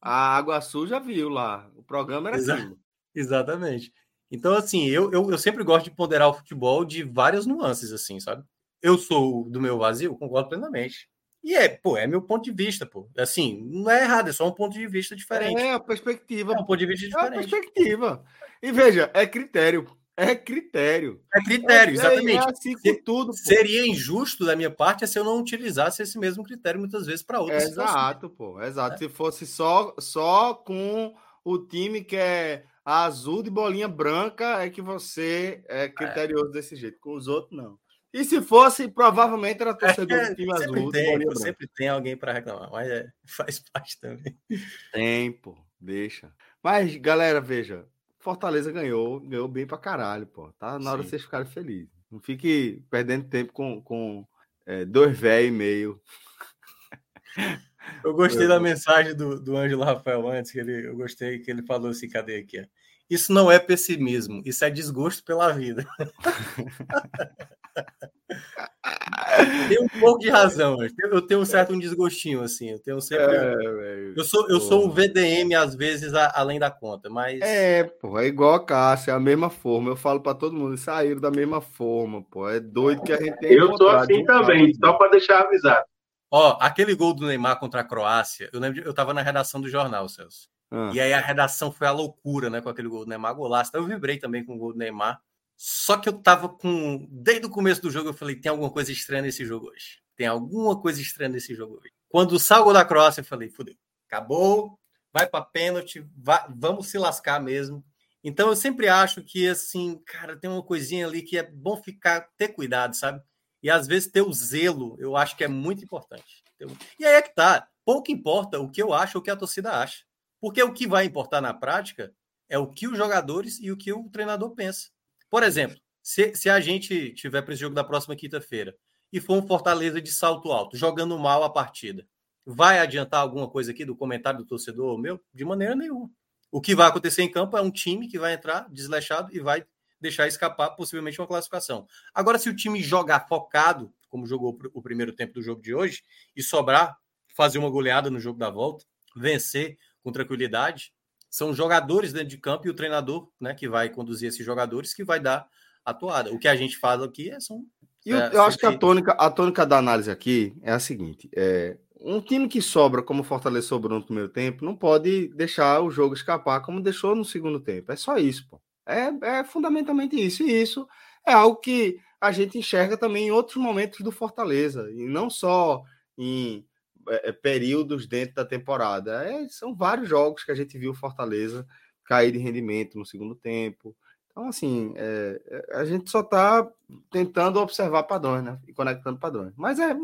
a Água Suja viu lá. O programa era Exa assim. Exatamente. Então, assim, eu, eu, eu sempre gosto de ponderar o futebol de várias nuances, assim, sabe? Eu sou do meu vazio, concordo plenamente. E é, pô, é meu ponto de vista, pô. Assim, não é errado, é só um ponto de vista diferente. É a perspectiva. É um ponto de vista diferente. É a perspectiva. E veja, é critério. É critério. É critério, é, exatamente. É assim com tudo. Pô. Seria injusto da minha parte se eu não utilizasse esse mesmo critério muitas vezes para outras Exato, pô. Exato. É. Se fosse só, só com o time que é azul de bolinha branca, é que você é, é. criterioso desse jeito. Com os outros, não. E se fosse, provavelmente era torcedor é, do time azul. Tem, sempre tem alguém para reclamar, mas é, faz parte também. Tem, pô, deixa. Mas, galera, veja, Fortaleza ganhou, ganhou bem pra caralho, pô. Tá na hora Sim. de vocês ficarem felizes. Não fique perdendo tempo com, com é, dois velhos e meio. Eu gostei da mensagem do, do Ângelo Rafael antes, que ele, eu gostei que ele falou assim, cadê aqui? Isso não é pessimismo, isso é desgosto pela vida. tem um pouco de razão, eu tenho um certo um desgostinho, assim. Eu tenho sempre. É, eu sou, eu sou um VDM, às vezes, a, além da conta, mas. É, pô, é igual a Cássia, é a mesma forma. Eu falo para todo mundo, saíram da mesma forma, pô. É doido que a gente tem. Eu sou assim também, só para deixar avisado. Ó, aquele gol do Neymar contra a Croácia, eu lembro, eu tava na redação do jornal, Celso. Ah. E aí a redação foi a loucura, né, com aquele gol do Neymar, golaço. Então eu vibrei também com o gol do Neymar. Só que eu tava com. Desde o começo do jogo, eu falei: tem alguma coisa estranha nesse jogo hoje. Tem alguma coisa estranha nesse jogo hoje. Quando saiu o gol da Croácia, eu falei: fudeu, acabou, vai para pênalti, vai, vamos se lascar mesmo. Então eu sempre acho que, assim, cara, tem uma coisinha ali que é bom ficar, ter cuidado, sabe? E às vezes ter o zelo, eu acho que é muito importante. E aí é que tá. Pouco importa o que eu acho ou o que a torcida acha. Porque o que vai importar na prática é o que os jogadores e o que o treinador pensa. Por exemplo, se, se a gente tiver para esse jogo da próxima quinta-feira e for um Fortaleza de salto alto, jogando mal a partida, vai adiantar alguma coisa aqui do comentário do torcedor meu? De maneira nenhuma. O que vai acontecer em campo é um time que vai entrar desleixado e vai deixar escapar possivelmente uma classificação. Agora, se o time jogar focado, como jogou o primeiro tempo do jogo de hoje, e sobrar, fazer uma goleada no jogo da volta, vencer com tranquilidade, são jogadores dentro de campo e o treinador, né, que vai conduzir esses jogadores, que vai dar a toada. O que a gente faz aqui é são. Eu, é, eu acho que a tônica, a tônica da análise aqui é a seguinte: é, um time que sobra, como o Fortaleza sobrou no primeiro tempo, não pode deixar o jogo escapar como deixou no segundo tempo. É só isso, pô. É, é fundamentalmente isso. E isso é algo que a gente enxerga também em outros momentos do Fortaleza, e não só em é, é, períodos dentro da temporada. É, são vários jogos que a gente viu Fortaleza cair de rendimento no segundo tempo. Então, assim, é, é a gente só está tentando observar padrões, né? E conectando padrões. Mas é,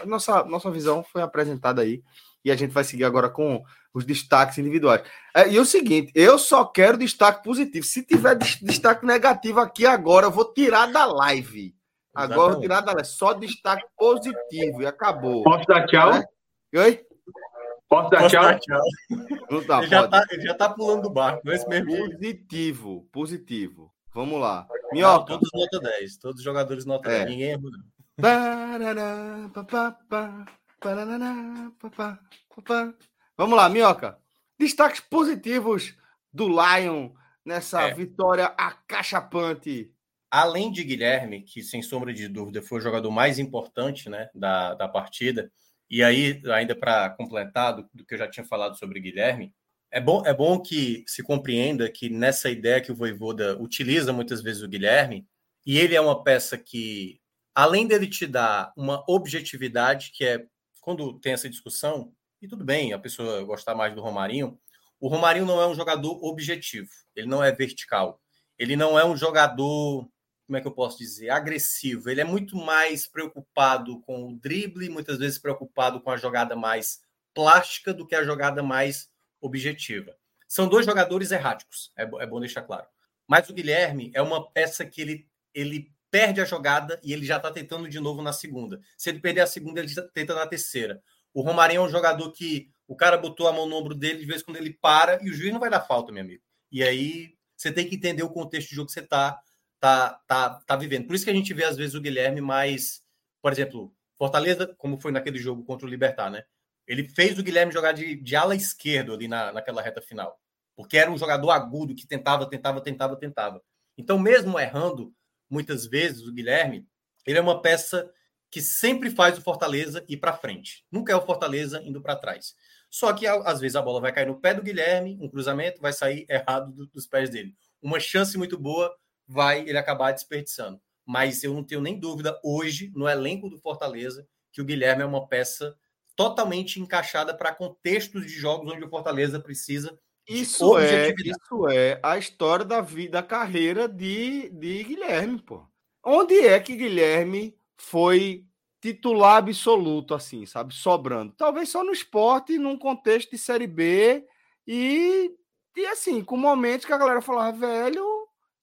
a nossa, nossa visão foi apresentada aí e a gente vai seguir agora com os destaques individuais. É, e o seguinte, eu só quero destaque positivo. Se tiver destaque negativo aqui agora, eu vou tirar da live. Agora eu vou tirar da live. Só destaque positivo e acabou. Posso dar tchau? É? Oi? Posso dar Posso tchau? Dar tchau. Não tá, ele, já tá, ele já tá pulando do barco, nesse é mesmo Positivo, positivo. Vamos lá. Minhoca. Não, todos nota 10. Todos os jogadores nota é. 10. Ninguém errou. Vamos lá, Minhoca. Destaques positivos do Lion nessa é. vitória acachapante além de Guilherme, que sem sombra de dúvida foi o jogador mais importante né, da, da partida, e aí, ainda para completar do, do, que eu já tinha falado sobre Guilherme, é bom, é bom que se compreenda que nessa ideia que o Voivoda utiliza muitas vezes o Guilherme, e ele é uma peça que, além dele te dar uma objetividade, que é quando tem essa discussão, e tudo bem, a pessoa gostar mais do Romarinho, o Romarinho não é um jogador objetivo, ele não é vertical, ele não é um jogador como é que eu posso dizer, agressivo. Ele é muito mais preocupado com o drible, muitas vezes preocupado com a jogada mais plástica do que a jogada mais objetiva. São dois jogadores erráticos, é, é bom deixar claro. Mas o Guilherme é uma peça que ele, ele perde a jogada e ele já está tentando de novo na segunda. Se ele perder a segunda, ele tenta na terceira. O Romarinho é um jogador que o cara botou a mão no ombro dele, de vez quando ele para e o juiz não vai dar falta, meu amigo. E aí você tem que entender o contexto de jogo que você está tá, tá, tá vivendo. Por isso que a gente vê, às vezes, o Guilherme mais. Por exemplo, Fortaleza, como foi naquele jogo contra o Libertar, né? Ele fez o Guilherme jogar de, de ala esquerdo ali na, naquela reta final. Porque era um jogador agudo que tentava, tentava, tentava, tentava. Então, mesmo errando, muitas vezes, o Guilherme, ele é uma peça que sempre faz o Fortaleza ir para frente. Nunca é o Fortaleza indo para trás. Só que às vezes a bola vai cair no pé do Guilherme, um cruzamento vai sair errado dos pés dele. Uma chance muito boa vai ele acabar desperdiçando. Mas eu não tenho nem dúvida hoje, no elenco do Fortaleza, que o Guilherme é uma peça totalmente encaixada para contextos de jogos onde o Fortaleza precisa. Isso é, isso é a história da vida, da carreira de, de Guilherme, pô. Onde é que Guilherme foi titular absoluto, assim, sabe? Sobrando. Talvez só no esporte, num contexto de Série B e, e assim, com momentos que a galera falava, velho,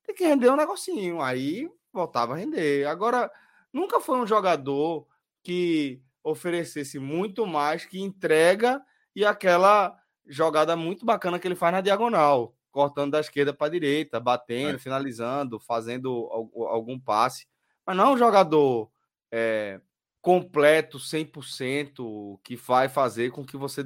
tem que render um negocinho. Aí voltava a render. Agora, nunca foi um jogador que oferecesse muito mais que entrega e aquela jogada muito bacana que ele faz na diagonal, cortando da esquerda para a direita, batendo, é. finalizando, fazendo algum passe. Mas não é um jogador é, completo, 100%, que vai fazer com que você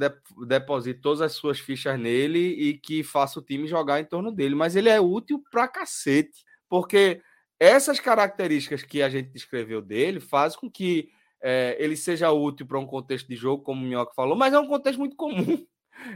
deposite todas as suas fichas nele e que faça o time jogar em torno dele. Mas ele é útil pra cacete, porque essas características que a gente descreveu dele fazem com que é, ele seja útil para um contexto de jogo, como o Minhoca falou, mas é um contexto muito comum.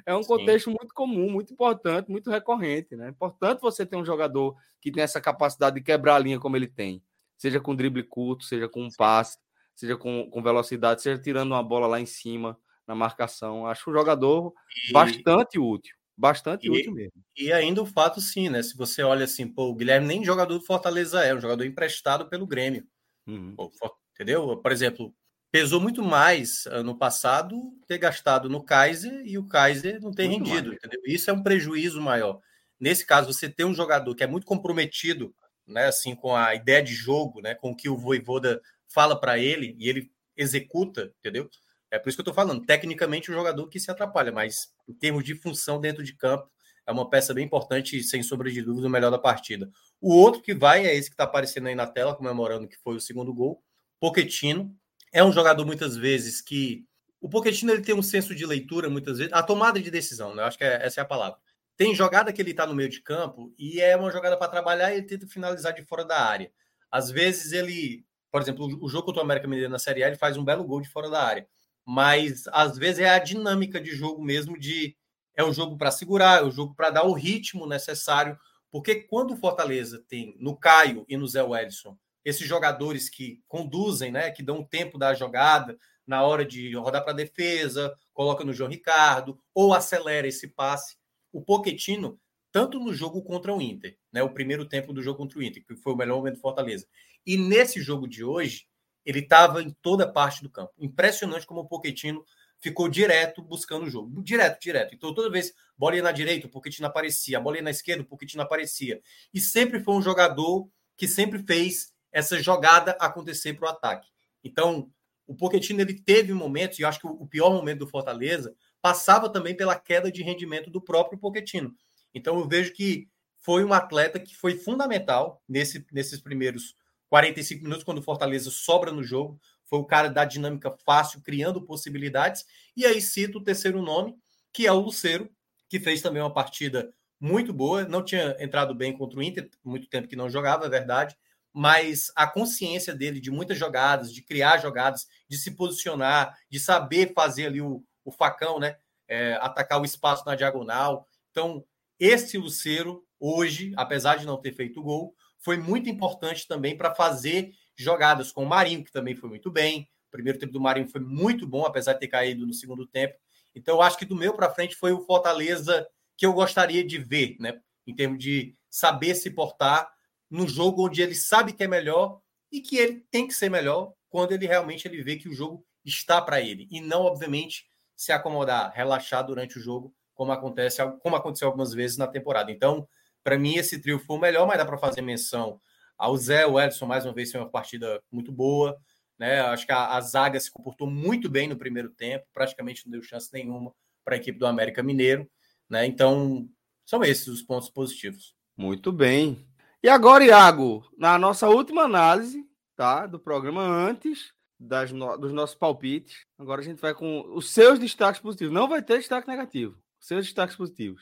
É um contexto Sim. muito comum, muito importante, muito recorrente. Né? É importante você ter um jogador que tem essa capacidade de quebrar a linha como ele tem. Seja com drible curto, seja com um passe, seja com, com velocidade, seja tirando uma bola lá em cima na marcação. Acho um jogador e... bastante útil. Bastante e, útil mesmo. E ainda o fato, sim, né? Se você olha assim, pô, o Guilherme nem jogador do Fortaleza é, é um jogador emprestado pelo Grêmio. Uhum. Pô, entendeu? Por exemplo, pesou muito mais ano passado ter gastado no Kaiser e o Kaiser não ter muito rendido, mais. entendeu? Isso é um prejuízo maior. Nesse caso, você tem um jogador que é muito comprometido, né, assim, com a ideia de jogo, né, com o que o Voivoda fala para ele e ele executa, entendeu? É por isso que eu estou falando. Tecnicamente, o jogador que se atrapalha, mas em termos de função dentro de campo, é uma peça bem importante e, sem sombra de dúvida, o melhor da partida. O outro que vai é esse que está aparecendo aí na tela, comemorando que foi o segundo gol. Poquetino. É um jogador, muitas vezes, que. O Poquetino ele tem um senso de leitura, muitas vezes. A tomada de decisão, né? Eu acho que é, essa é a palavra. Tem jogada que ele está no meio de campo e é uma jogada para trabalhar e ele tenta finalizar de fora da área. Às vezes ele por exemplo, o jogo contra o América Mineiro na Série A, ele faz um belo gol de fora da área. Mas às vezes é a dinâmica de jogo mesmo de é o jogo para segurar, é o jogo para dar o ritmo necessário, porque quando o Fortaleza tem no Caio e no Zé Wellison esses jogadores que conduzem, né, que dão tempo da jogada na hora de rodar para defesa, coloca no João Ricardo ou acelera esse passe. O Poquetino, tanto no jogo contra o Inter, né, o primeiro tempo do jogo contra o Inter, que foi o melhor momento do Fortaleza, e nesse jogo de hoje, ele estava em toda parte do campo. Impressionante como o Pochettino ficou direto buscando o jogo. Direto, direto. Então, toda vez, bola ia na direita, o Pochettino aparecia. A bola ia na esquerda, o Pochettino aparecia. E sempre foi um jogador que sempre fez essa jogada acontecer para o ataque. Então, o Pochettino ele teve momentos, e eu acho que o pior momento do Fortaleza passava também pela queda de rendimento do próprio Pochettino. Então, eu vejo que foi um atleta que foi fundamental nesse, nesses primeiros 45 minutos, quando o Fortaleza sobra no jogo, foi o cara da dinâmica fácil, criando possibilidades. E aí cito o terceiro nome, que é o Luceiro, que fez também uma partida muito boa. Não tinha entrado bem contra o Inter, muito tempo que não jogava, é verdade, mas a consciência dele de muitas jogadas, de criar jogadas, de se posicionar, de saber fazer ali o, o facão, né? É, atacar o espaço na diagonal. Então, esse Luceiro, hoje, apesar de não ter feito gol, foi muito importante também para fazer jogadas com o Marinho, que também foi muito bem. O primeiro tempo do Marinho foi muito bom, apesar de ter caído no segundo tempo. Então, eu acho que do meu para frente foi o Fortaleza que eu gostaria de ver, né? Em termos de saber se portar no jogo onde ele sabe que é melhor e que ele tem que ser melhor quando ele realmente ele vê que o jogo está para ele e não obviamente se acomodar, relaxar durante o jogo, como acontece, como aconteceu algumas vezes na temporada. Então, para mim esse trio foi o melhor, mas dá para fazer menção ao Zé, o Edson mais uma vez foi uma partida muito boa, né? Acho que a, a zaga se comportou muito bem no primeiro tempo, praticamente não deu chance nenhuma para a equipe do América Mineiro, né? Então, são esses os pontos positivos. Muito bem. E agora, Iago, na nossa última análise, tá? Do programa antes das no... dos nossos palpites. Agora a gente vai com os seus destaques positivos. Não vai ter destaque negativo. Seus destaques positivos.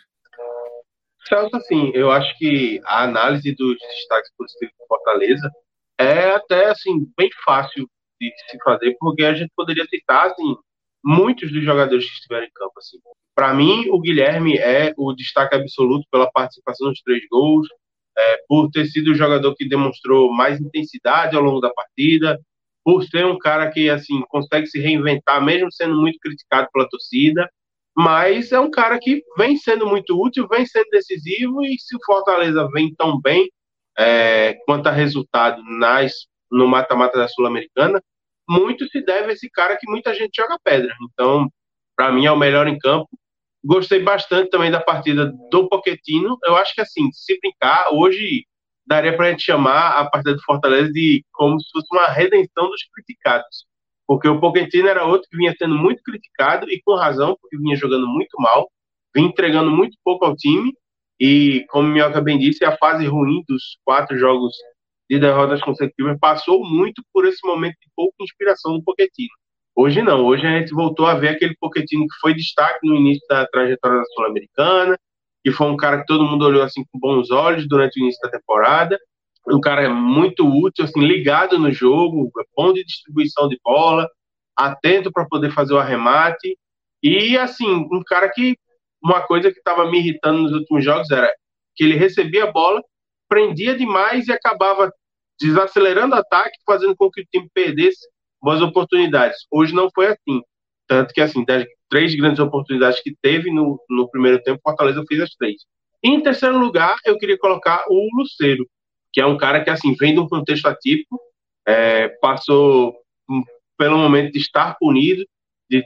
Celso, assim, eu acho que a análise dos destaques positivos do Fortaleza é até, assim, bem fácil de se fazer, porque a gente poderia citar, assim, muitos dos jogadores que estiveram em campo, assim. Para mim, o Guilherme é o destaque absoluto pela participação nos três gols, é, por ter sido o jogador que demonstrou mais intensidade ao longo da partida, por ser um cara que assim consegue se reinventar, mesmo sendo muito criticado pela torcida, mas é um cara que vem sendo muito útil, vem sendo decisivo e se o Fortaleza vem tão bem é, quanto a resultado nas, no mata-mata da Sul-Americana, muito se deve a esse cara que muita gente joga pedra. Então, para mim é o melhor em campo. Gostei bastante também da partida do Poquetino. Eu acho que, assim, se brincar, hoje daria para a gente chamar a partida do Fortaleza de como se fosse uma redenção dos criticados. Porque o Pochettino era outro que vinha sendo muito criticado e com razão, porque vinha jogando muito mal, vinha entregando muito pouco ao time. E, como o Minhoca bem disse, a fase ruim dos quatro jogos de derrotas consecutivas passou muito por esse momento de pouca inspiração do Pochettino. Hoje não, hoje a gente voltou a ver aquele Pochettino que foi destaque no início da trajetória da Sul-Americana, que foi um cara que todo mundo olhou assim com bons olhos durante o início da temporada, um cara muito útil, assim, ligado no jogo, bom de distribuição de bola, atento para poder fazer o arremate, e assim, um cara que uma coisa que estava me irritando nos últimos jogos era que ele recebia a bola, prendia demais e acabava desacelerando o ataque, fazendo com que o time perdesse boas oportunidades. Hoje não foi assim. Tanto que, assim, das três grandes oportunidades que teve no, no primeiro tempo, Fortaleza fez as três. Em terceiro lugar, eu queria colocar o Luceiro, que é um cara que, assim, vem de um contexto atípico, é, passou pelo momento de estar punido, de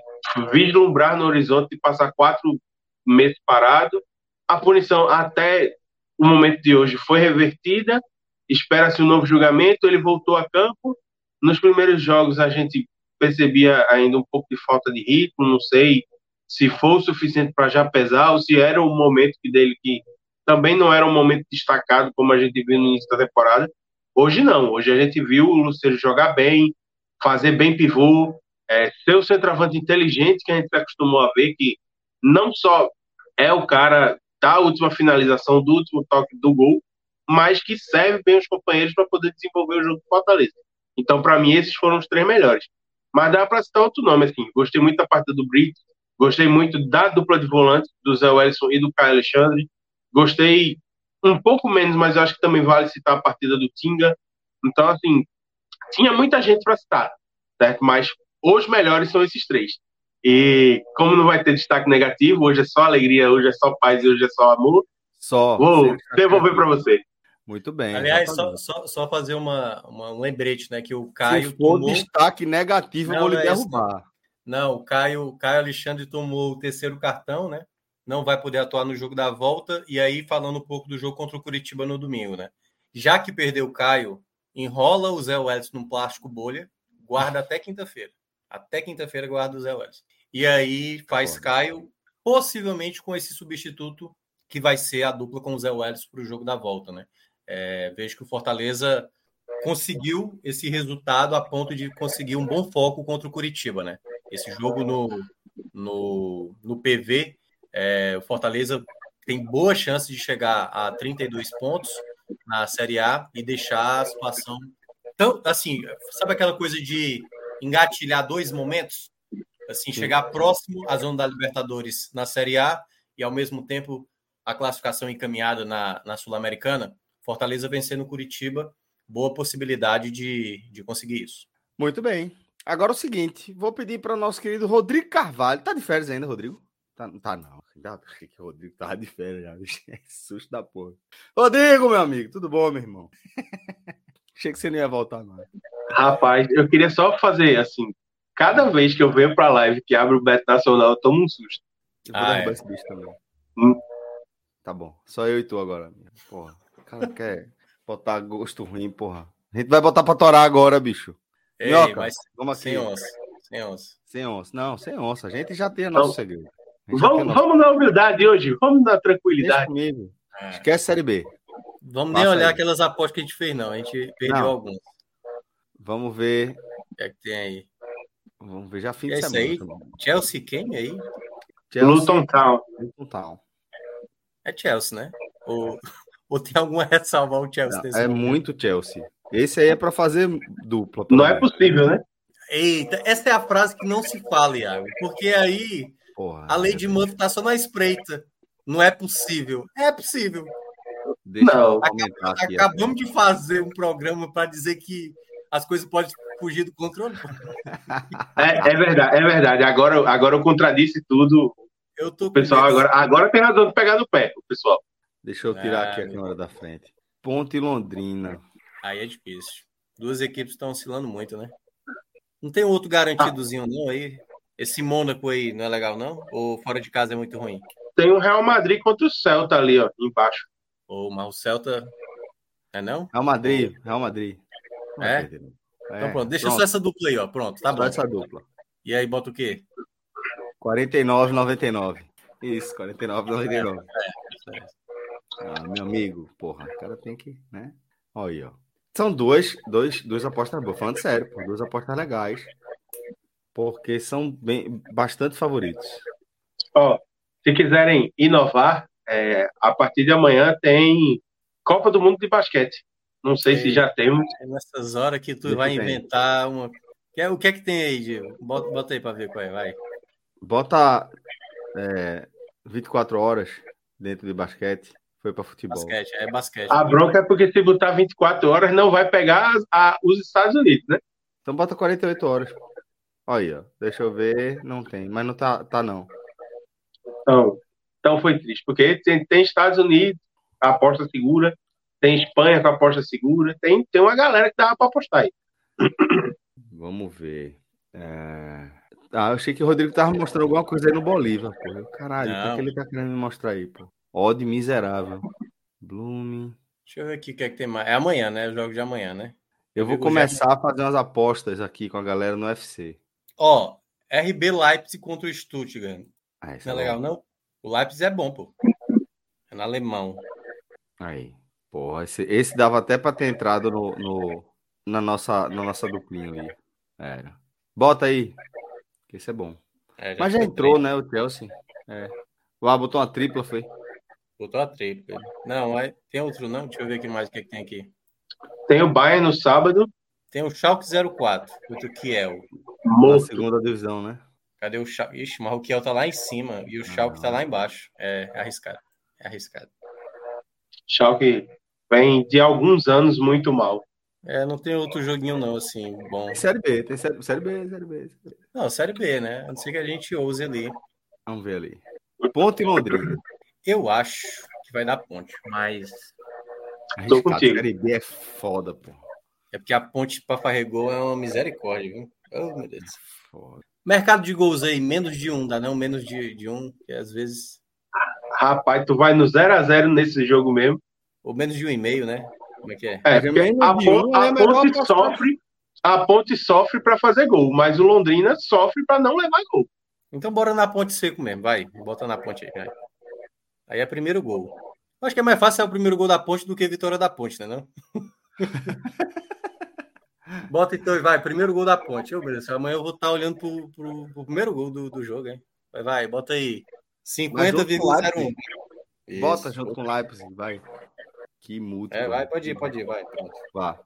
vislumbrar no horizonte de passar quatro meses parado. A punição até o momento de hoje foi revertida, espera-se um novo julgamento, ele voltou a campo, nos primeiros jogos a gente percebia ainda um pouco de falta de ritmo, não sei se foi o suficiente para já pesar ou se era um momento dele que também não era um momento destacado como a gente viu no início da temporada. Hoje não, hoje a gente viu o Luceiro jogar bem, fazer bem pivô, é, ser o centroavante inteligente que a gente acostumou a ver, que não só é o cara da última finalização, do último toque do gol, mas que serve bem os companheiros para poder desenvolver o jogo do Fortaleza. Então, para mim, esses foram os três melhores. Mas dá para citar outro nome, assim. Gostei muito da partida do Brito, gostei muito da dupla de volantes, do Zé Wellison e do Caio Alexandre. Gostei um pouco menos, mas eu acho que também vale citar a partida do Tinga. Então, assim, tinha muita gente para citar, certo? Mas os melhores são esses três. E como não vai ter destaque negativo, hoje é só alegria, hoje é só paz e hoje é só amor. Só. Vou devolver para você. Muito bem. Aliás, só, só, só, fazer uma, uma, um lembrete, né? Que o Caio. Se for tomou... destaque negativo, não, eu vou lhe é derrubar. Não, o Caio, Caio Alexandre tomou o terceiro cartão, né? Não vai poder atuar no jogo da volta. E aí, falando um pouco do jogo contra o Curitiba no domingo, né? Já que perdeu o Caio, enrola o Zé Welles num plástico bolha, guarda até quinta-feira. Até quinta-feira guarda o Zé Welles. E aí faz Caio, possivelmente com esse substituto que vai ser a dupla com o Zé Welles para o jogo da volta, né? É, vejo que o Fortaleza conseguiu esse resultado a ponto de conseguir um bom foco contra o Curitiba, né? Esse jogo no, no, no PV, é, o Fortaleza tem boa chance de chegar a 32 pontos, na Série A e deixar a situação. Então, assim, sabe aquela coisa de engatilhar dois momentos? Assim, Sim. chegar próximo à zona da Libertadores na Série A e, ao mesmo tempo, a classificação encaminhada na, na Sul-Americana. Fortaleza vencendo o Curitiba, boa possibilidade de, de conseguir isso. Muito bem. Agora o seguinte, vou pedir para o nosso querido Rodrigo Carvalho. Tá de férias ainda, Rodrigo? Tá, tá não. Que o Rodrigo tá de férias já. É susto da porra. Rodrigo, meu amigo, tudo bom, meu irmão? Achei que você não ia voltar, não. Rapaz, eu queria só fazer assim. Cada vez que eu venho pra live que abre o Beto Nacional, eu tomo um susto. Eu vou ah, derrubar é. esse bicho também. Hum. Tá bom. Só eu e tu agora. Porra. O cara quer botar gosto ruim, porra. A gente vai botar pra torar agora, bicho. Ei, Minhoca, mas vamos aqui. Sem onça. Sem onça. Sem onça. Não, sem onça. A gente já tem nosso então, segredo. Vamos, vamos na humildade hoje. Vamos na tranquilidade. É. Esquece Série B. Vamos Passa nem olhar aí. aquelas apostas que a gente fez, não. A gente perdeu não. algumas. Vamos ver. O que é que tem aí? Vamos ver já fim é de semana. Aí? Chelsea quem aí? Chelsea, Luton Town. Luton Town. É Chelsea, né? Ou, ou tem alguma ressalva ao Chelsea? Não, é momento? muito Chelsea. Esse aí é para fazer dupla. Não é possível, né? Eita, essa é a frase que não se fala, Iago. Porque aí Porra, a lei de Murphy tá só na espreita. Não é possível. É possível. Deixa não. acabamos de fazer um programa para dizer que as coisas podem fugir do controle. É, é, verdade, é verdade. Agora, agora eu contradisse tudo. Eu tô pessoal agora, agora tem razão de pegar no pé, pessoal. Deixa eu tirar aqui a câmera da frente. Ponte Londrina. Aí é difícil. Duas equipes estão oscilando muito, né? Não tem outro garantidozinho, ah. não, aí? Esse Mônaco aí não é legal, não? Ou fora de casa é muito ruim? Tem o Real Madrid contra o Celta ali, ó, embaixo. Ou, mas o Celta. É não? Real Madrid, Real Madrid. É? é? Então pronto, deixa pronto. só essa dupla aí, ó. Pronto, tá só bom. essa dupla. E aí bota o quê? 49,99. Isso, 49,99. É, é, ah, meu amigo, porra, o cara tem que, né? Olha aí, ó. São duas, dois, duas apostas boas, falando sério, pô, duas apostas legais, porque são bem, bastante favoritos. Ó, se quiserem inovar, é, a partir de amanhã tem Copa do Mundo de Basquete. Não sei é, se já temos. É nessas horas que tu vai inventar uma. O que é que tem aí, Gil? Bota, bota aí para ver qual é, vai. Bota é, 24 horas dentro de basquete. Foi para futebol. Basquete, é basquete. A bronca é porque se botar 24 horas não vai pegar a, os Estados Unidos, né? Então bota 48 horas. Olha aí, ó. Deixa eu ver. Não tem, mas não tá, tá não. Então, então foi triste, porque tem, tem Estados Unidos, a aposta segura, tem Espanha com a aposta segura, tem, tem uma galera que dá para apostar aí. Vamos ver. É... Ah, eu achei que o Rodrigo tava mostrando alguma coisa aí no Bolívar, pô. Caralho, o que, é que ele tá querendo me mostrar aí, pô? Odd miserável. Blooming. Deixa eu ver aqui o que é que tem mais. É amanhã, né? O jogo de amanhã, né? Eu vou começar a fazer umas apostas aqui com a galera no UFC. Ó, RB Leipzig contra o Stuttgart. Ah, não é, é legal, não? O Leipzig é bom, pô. É no alemão. Aí. Porra, esse, esse dava até pra ter entrado no, no, na, nossa, na nossa duplinha aí. Era. Bota aí. Que esse é bom. É, já Mas já entrou, né, o Chelsea. É. O botou uma tripla, foi? Botou a tripla. Não, é... tem outro não? Deixa eu ver aqui mais o que, é que tem aqui. Tem o Bayern no sábado. Tem o Schalke 04, contra o Kiel. Na segunda divisão, né? Cadê o Schalke? Ixi, mas o Kiel tá lá em cima e o ah, Schalke tá lá embaixo. É, é arriscado. É arriscado. Schalke vem de alguns anos muito mal. É, não tem outro joguinho não, assim, bom. Tem série B, tem série, série B, série B. Série B. Não, série B, né? A não ser que a gente ouse ali. Vamos ver ali. Ponte em Londrina. Eu acho que vai dar ponte, mas. Tô contigo. A Série B é foda, pô. É porque a ponte para Farregol é uma misericórdia, viu? Oh, meu Deus. É foda. Mercado de gols aí, menos de um, dá não? Menos de, de um, que às vezes. Rapaz, tu vai no 0x0 nesse jogo mesmo. Ou menos de um e meio, né? Como é que é? É, porque a, um, a, é ponte sofre, a ponte sofre para fazer gol, mas o Londrina sofre para não levar gol. Então bora na ponte seco mesmo, vai. Bota na ponte aí, vai. Aí é primeiro gol. Acho que é mais fácil é o primeiro gol da ponte do que a vitória da ponte, né? Não? Bota então, vai, primeiro gol da ponte. Eu, beleza. Amanhã eu vou estar olhando pro, pro, pro primeiro gol do, do jogo, hein? Vai, vai, bota aí. 50,01. Bota junto com o Leipzig, vai. Que múltiplo. É, vai, pode ir, pode ir, vai. Pronto. Vá.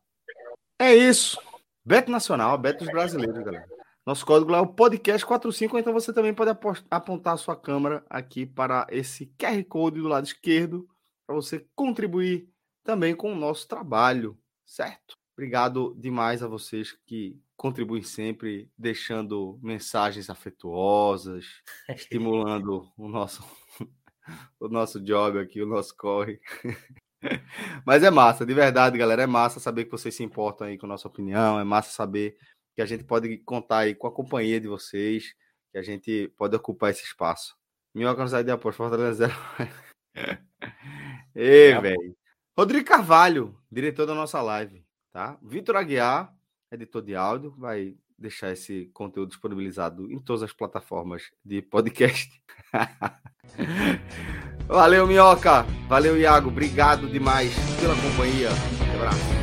É isso. Beto Nacional, Beto dos Brasileiros, galera. Nosso código lá é o podcast 45, então você também pode apontar a sua câmera aqui para esse QR Code do lado esquerdo, para você contribuir também com o nosso trabalho, certo? Obrigado demais a vocês que contribuem sempre, deixando mensagens afetuosas, estimulando o nosso o nosso job aqui, o nosso corre. Mas é massa, de verdade, galera. É massa saber que vocês se importam aí com a nossa opinião. É massa saber que a gente pode contar aí com a companhia de vocês, que a gente pode ocupar esse espaço. Minhoca nos de aposto, Fortaleza zero. Ei, velho. Rodrigo Carvalho, diretor da nossa live, tá? Vitor Aguiar, editor de áudio, vai deixar esse conteúdo disponibilizado em todas as plataformas de podcast. Valeu, Minhoca. Valeu, Iago. Obrigado demais pela companhia. Um abraço.